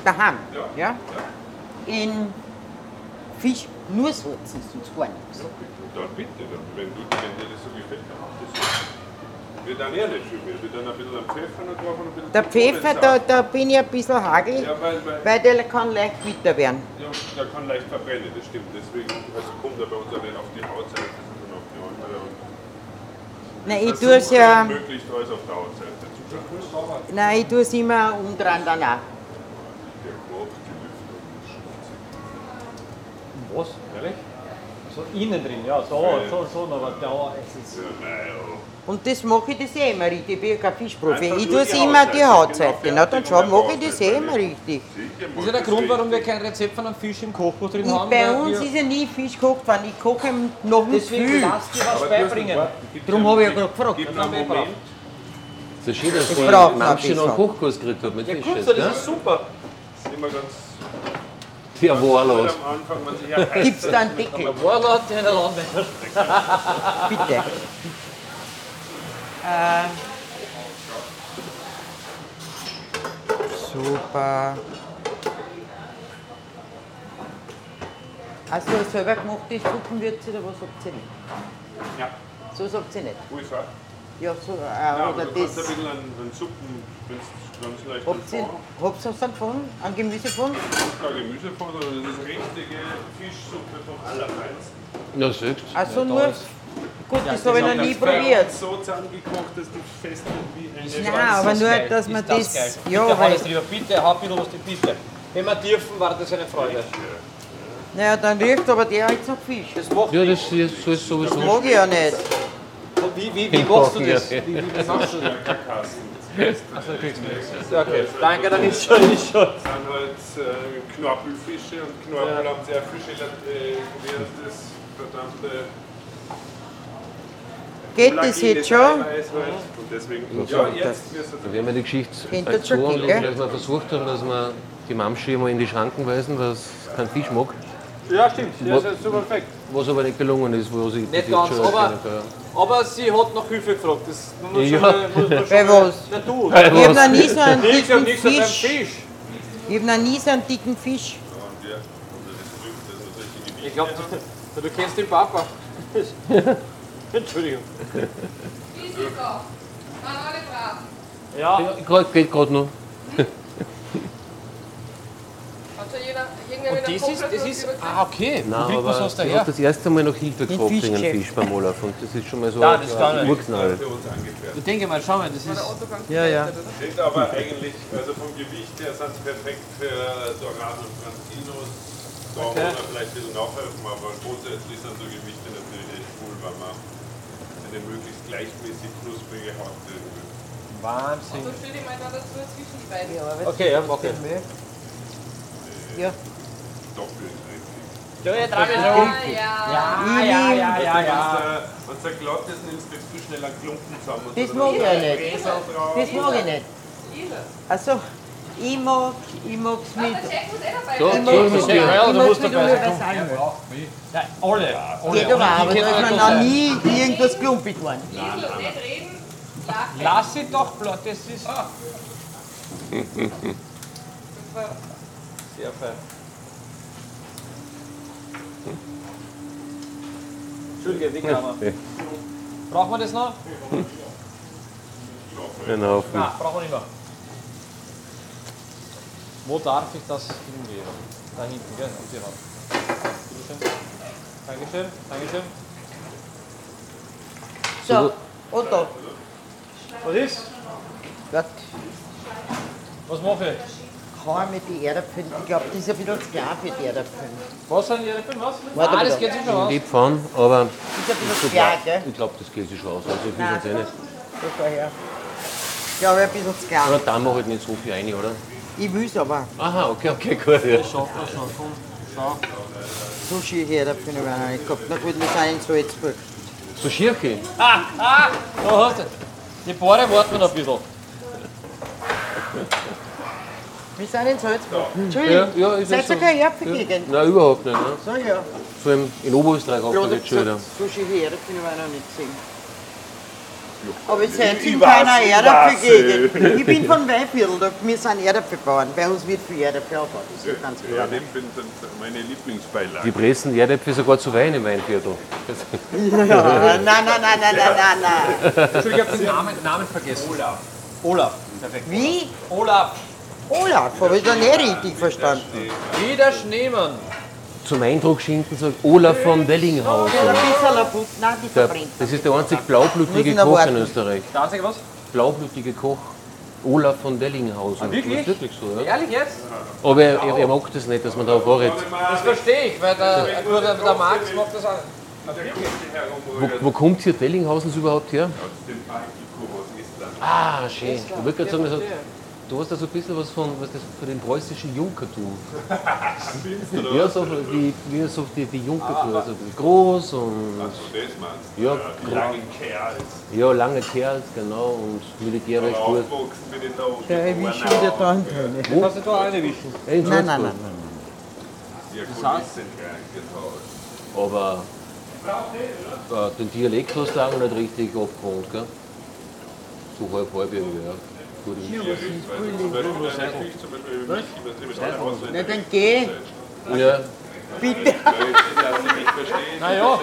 daheim. Ja? In Fisch nur Salzen, sonst gar nichts. Dann bitte, dann, wenn, du, wenn dir das so gefällt, dann mach das so. Wir dann eher nicht viel mehr, wir dann ein bisschen am Pfeffer noch drauf und ein bisschen Der Pfeffer, da, da bin ich ein bisschen hagel, Ja, weil, weil, weil der kann leicht bitter werden. Ja, der kann leicht verbrennen, das stimmt. Deswegen also kommt er bei uns auch nicht auf die Hautseite, sondern auf die andere. Nein, ich tue es ja, Möglichst alles auf der Hautseite zu nein, ich tue es immer umdrehen dann auch. Der macht die Lüftung schmutzig. Was? Ehrlich? So innen drin, ja, da Ja. schon, aber da ist es. Ja, naja. Und das mache ich das eh immer richtig. Ich bin ja kein Fischprofi. Einfach Ich tue es immer die Hautseite, genau, Na, dann schau, mache ich das eh immer richtig. Das ist ja der Grund, warum wir kein Rezept von einem Fisch im Kochbuch drin Ich, haben. bei uns ist ja nie Fisch gekocht worden. Ich koche noch nicht Deswegen viel. lass dir was Aber du hast beibringen. einen Darum habe ich einen- ja gerade gefragt. Das einen ist schön, dass noch einen bisschen. Kochkurs gekriegt hat mit Ja Fisch gell? das ist super. Das ist immer ganz ja Gibt es da einen Deckel? Der Warlord, der in der Landwirtschaft. Bitte. Äh, super. Also selber gemachte Suppenwürze oder was habt ihr nicht? Ja. So habt ihr nicht. Er? Ja, so, äh, Ja, aber oder du kannst ein das. bisschen Suppen, wenn es ganz leicht Habt ihr, habt ihr was davon? An Gemüse von? Kein Gemüse von, sondern das ist richtige Fischsuppe vom Allerfeinsten. Ja, selbst. Also nur. Gut, das das habe ich noch nie probiert. So zusammengekocht, dass du fest wie eine Nein, aber nur, dass man das. geil. Ja, bitte, weil. Lieber, bitte, hau bisschen was die Piste. Wenn wir dürfen, war das eine Freude. Naja, dann riecht aber der jetzt noch Fisch. Das macht Ja, das ist so ist sowieso. Mag ich ja nicht. Wie, wie, wie machst du das? Ja. Wie, wie, wie machst du das? Achso, kriegst du nichts. Okay, danke, dann ist schon, ist schon. Das sind halt äh, Knorpelfische und Knorpel haben sehr viel Gelat äh, wie heißt das verdammte Geht das jetzt schon? Und deswegen, ja, jetzt wirst du Da werden wir die Geschichte schon so gell? dass wir versucht haben, dass wir die Mamschi mal in die Schranken weisen, dass es keinen Fisch mag. Ja, stimmt. Das ist super perfekt. Was aber nicht gelungen ist, wo sie Nicht ganz, aber, erkennen aber sie hat nach Hilfe gefragt. Das muss Ja. schon muss Bei was? Na du. Bei Ich habe noch nie so einen dicken Fisch. Fisch. Ich habe noch nie so einen dicken Fisch. Ja, Ich glaube, du, du kennst den Papa. Entschuldigung. Es auch? Waren alle brav. Ja, geht gerade noch. Und das ist, das ist, ah, okay. Nein, Wie, was aber hast du ich her? habe das erste Mal noch Hilfe Fisch wegen chef. Fisch beim Olaf und das ist schon mal so Nein, das ein. Urknall. für uns angefertigt. Ich denke mal, schau mal, das ist. Ja, ja. Sind aber eigentlich, also vom Gewicht her sind sie perfekt für Dorado und Franzinos. Da Okay. muss man vielleicht ein bisschen nachhelfen, aber grundsätzlich sind so Gewichte natürlich echt cool, weil man eine möglichst gleichmäßig knusprige Haut kriegen will. Wahnsinn. So stell dich mal da dazu zwischen die beiden. Okay, ja, okay. Ja. Doppelt eigentlich. Ja, ja, trage ich Ah, schon. ja. Ja, ja, ja, ja, ja. Wenn du glatt ist, nimmst du zu schnell einen Klumpen zusammen. Das so mag ich ja nicht. Das mag ich nicht. Also, ich mag ich mag's Ah, mit. So. Ich mag's ist mit, es. Ja, ich du mag's musst mit dabei sein. Universal. Ja, alle. alle. Geht aber, aber da ist mir noch nie. irgendwas klumpig geworden. Nicht reden. Lachen. Lass sie doch bloß, das ist. Sehr fein. Entschuldige, man? Brauchen wir das noch? Haufen. Nein, brauchen wir nicht mehr. Wo darf ich das hingehen? Da hinten, gell? Auf die Hand. Bitteschön. Dankeschön, Dankeschön. So, Otto. Was ist? Gott, Was mache ich? hau mir die Erdäpfel. Ich glaube, das ist ein bisschen zu klein für die Erdäpfel. Was sind Ihre Film? Was? Warte ah, das geht sich schon aus. Lieb fahren, aber Das ist ein bisschen zu klein, gell? ich glaube, das geht sich schon aus. Also ich will jetzt eh nicht. So vorher. Ich glaube, ein bisschen zu klein. Aber da haben wir halt nicht so viel rein, oder? Ich will es aber. Aha, okay, okay. Ja. Schau. Sushi Erdäpfel habe ich noch nicht gehabt. Na gut, wir sind in Salzburg. So Schirche. Ah, ah, da hast du. Die Paare warten noch ein bisschen. Wir sind in Salzburg. Ja, Entschuldigung. ja, ist Seid das ihr so. keine Erdbeergegend? Nein, überhaupt nicht. Ne? So, ja. Vor allem in Oberösterreich auch Gerade nicht schön. gesagt, ja. Sushi Erdäpfel habe ich noch nicht gesehen. Aber in weiß, keiner ich Erdäpfelgegend. Ich bin von Weinviertel, da- wir sind Erdäpfelbauern. Bei uns wird viel Erdäpfel angebaut. Das ist ganz Ja, klar. das bin dann meine Lieblingsbeilage. Die pressen Erdäpfel sogar zu Wein im Weinviertel. Ja, nein, nein, nein, nein, nein, nein, nein. Entschuldigung, ich habe den Namen, Namen vergessen. Olaf. Olaf. Perfekt. Wie? Olaf. Olaf, habe ich da nicht richtig verstanden. Wie der Schneemann. Zum Eindruck schinken sagt Olaf von Wellinghausen. Nein, die Der, das ist der einzig blaublütige Muss ich noch Koch in. Österreich. Der einzige was? Blaublütige Koch. Olaf von Wellinghausen. wirklich? Das ist wirklich so, ja. Ehrlich jetzt? Aber er, er, er mag das nicht, dass man da vorredet. Das verstehe ich, weil der, nur der, der Max macht das auch. Wo, wo kommt hier Dellinghausens überhaupt her? Aus dem Estland. Ah, schön. Ich würde gerade sagen, das hat, du hast ja so ein bisschen was von, was das für den preußischen Junkertum. Ja, das? so wie, wie so die, die Junkertum, also ein bisschen groß und Also das meinst du? Ja, die langen Kerls. ja, lange Kerls, genau, und militärisch gut. aufgewachsen bin ich da unten. Der erwischt wieder da drin. Kannst du da? Ey, in Nein, nein, nein, nein. Ja, Kulissen reingehauen. Aber äh, den Dialekt hast du auch nicht richtig abgewohnt, gell? So halb, halb irgendwie, ja. Weiß nicht, was. Na, dann geh, ja, bitte. Weil ich darf sie nicht verstehen. Na ja.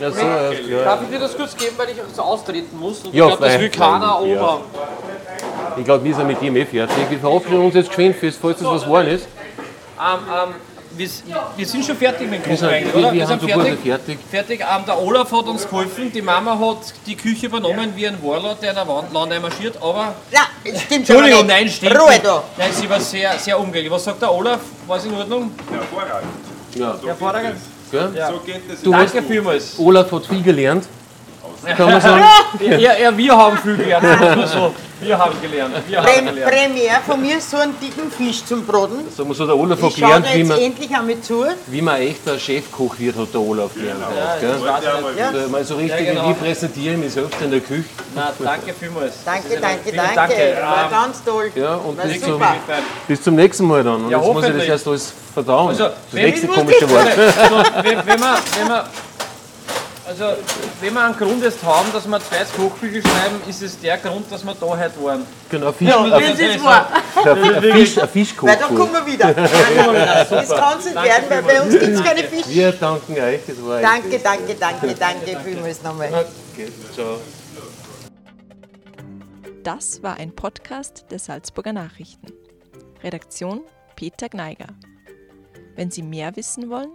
ja, so erst, ja. Darf ich dir das kurz geben, weil ich so austreten muss? Und Ja, ich glaube, das will keiner Ja. oben. Ich glaube, wir sind mit ihm eh fertig. Wir verabschieden uns jetzt geschwind, fürs- falls das was geworden ist. Ähm, ähm, wir, wir sind schon fertig mit dem Wir, Kochen sind, eigentlich, wir, oder? wir haben so gut fertig. fertig. Fertig. Ähm, der Olaf hat uns geholfen, die Mama hat die Küche übernommen wie ein Warlord, der in der Wand Land einmarschiert, aber... Ja, es stimmt schon Entschuldigung, nein, stimmt Ruhe nicht. da. Nein, sie war sehr, sehr umgänglich. Was sagt der Olaf? War es in Ordnung? Hervorragend. Ja, So Hervorragend. es. So geht es. Du Danke vielmals. Olaf hat viel gelernt. Kann man sagen. Ja, ja, wir haben viel gelernt. so. Wir haben gelernt. Wir haben gelernt. Premiere von mir so einen dicken Fisch zum Braten. Sagen wir so, der Olaf hat schaue gelernt, wie jetzt man, endlich einmal zu. wie man ein echter Chefkoch wird, hat der Olaf gelernt. Ja, ich nicht. Ja. Also, mal so richtig, Ja, genau. wie präsentiere ich mich selbst in der Küche. Na, danke vielmals. Danke, ist danke, danke. Danke. War Ähm, ganz toll. Ja, und War bis zum, super. bis zum nächsten Mal dann. Und Ja, jetzt muss ich das erst alles verdauen. Also, das nächste komische Wort. so, wenn, wenn, wir, wenn, wir, also, wenn wir einen Grund jetzt haben, dass wir zwei Kochbücher schreiben, ist es der Grund, dass wir da heute waren. Genau, Fisch, Ja, das ist wahr. ein, Fisch, ein Fischkoch. Weil da kommen wir wieder. Das kann es nicht werden, weil bei uns gibt es keine Fische. Wir danken euch. Das war Danke, danke, danke, danke vielmals nochmal. Okay, ciao. Das war ein Podcast der Salzburger Nachrichten. Redaktion Peter Gneiger. Wenn Sie mehr wissen wollen,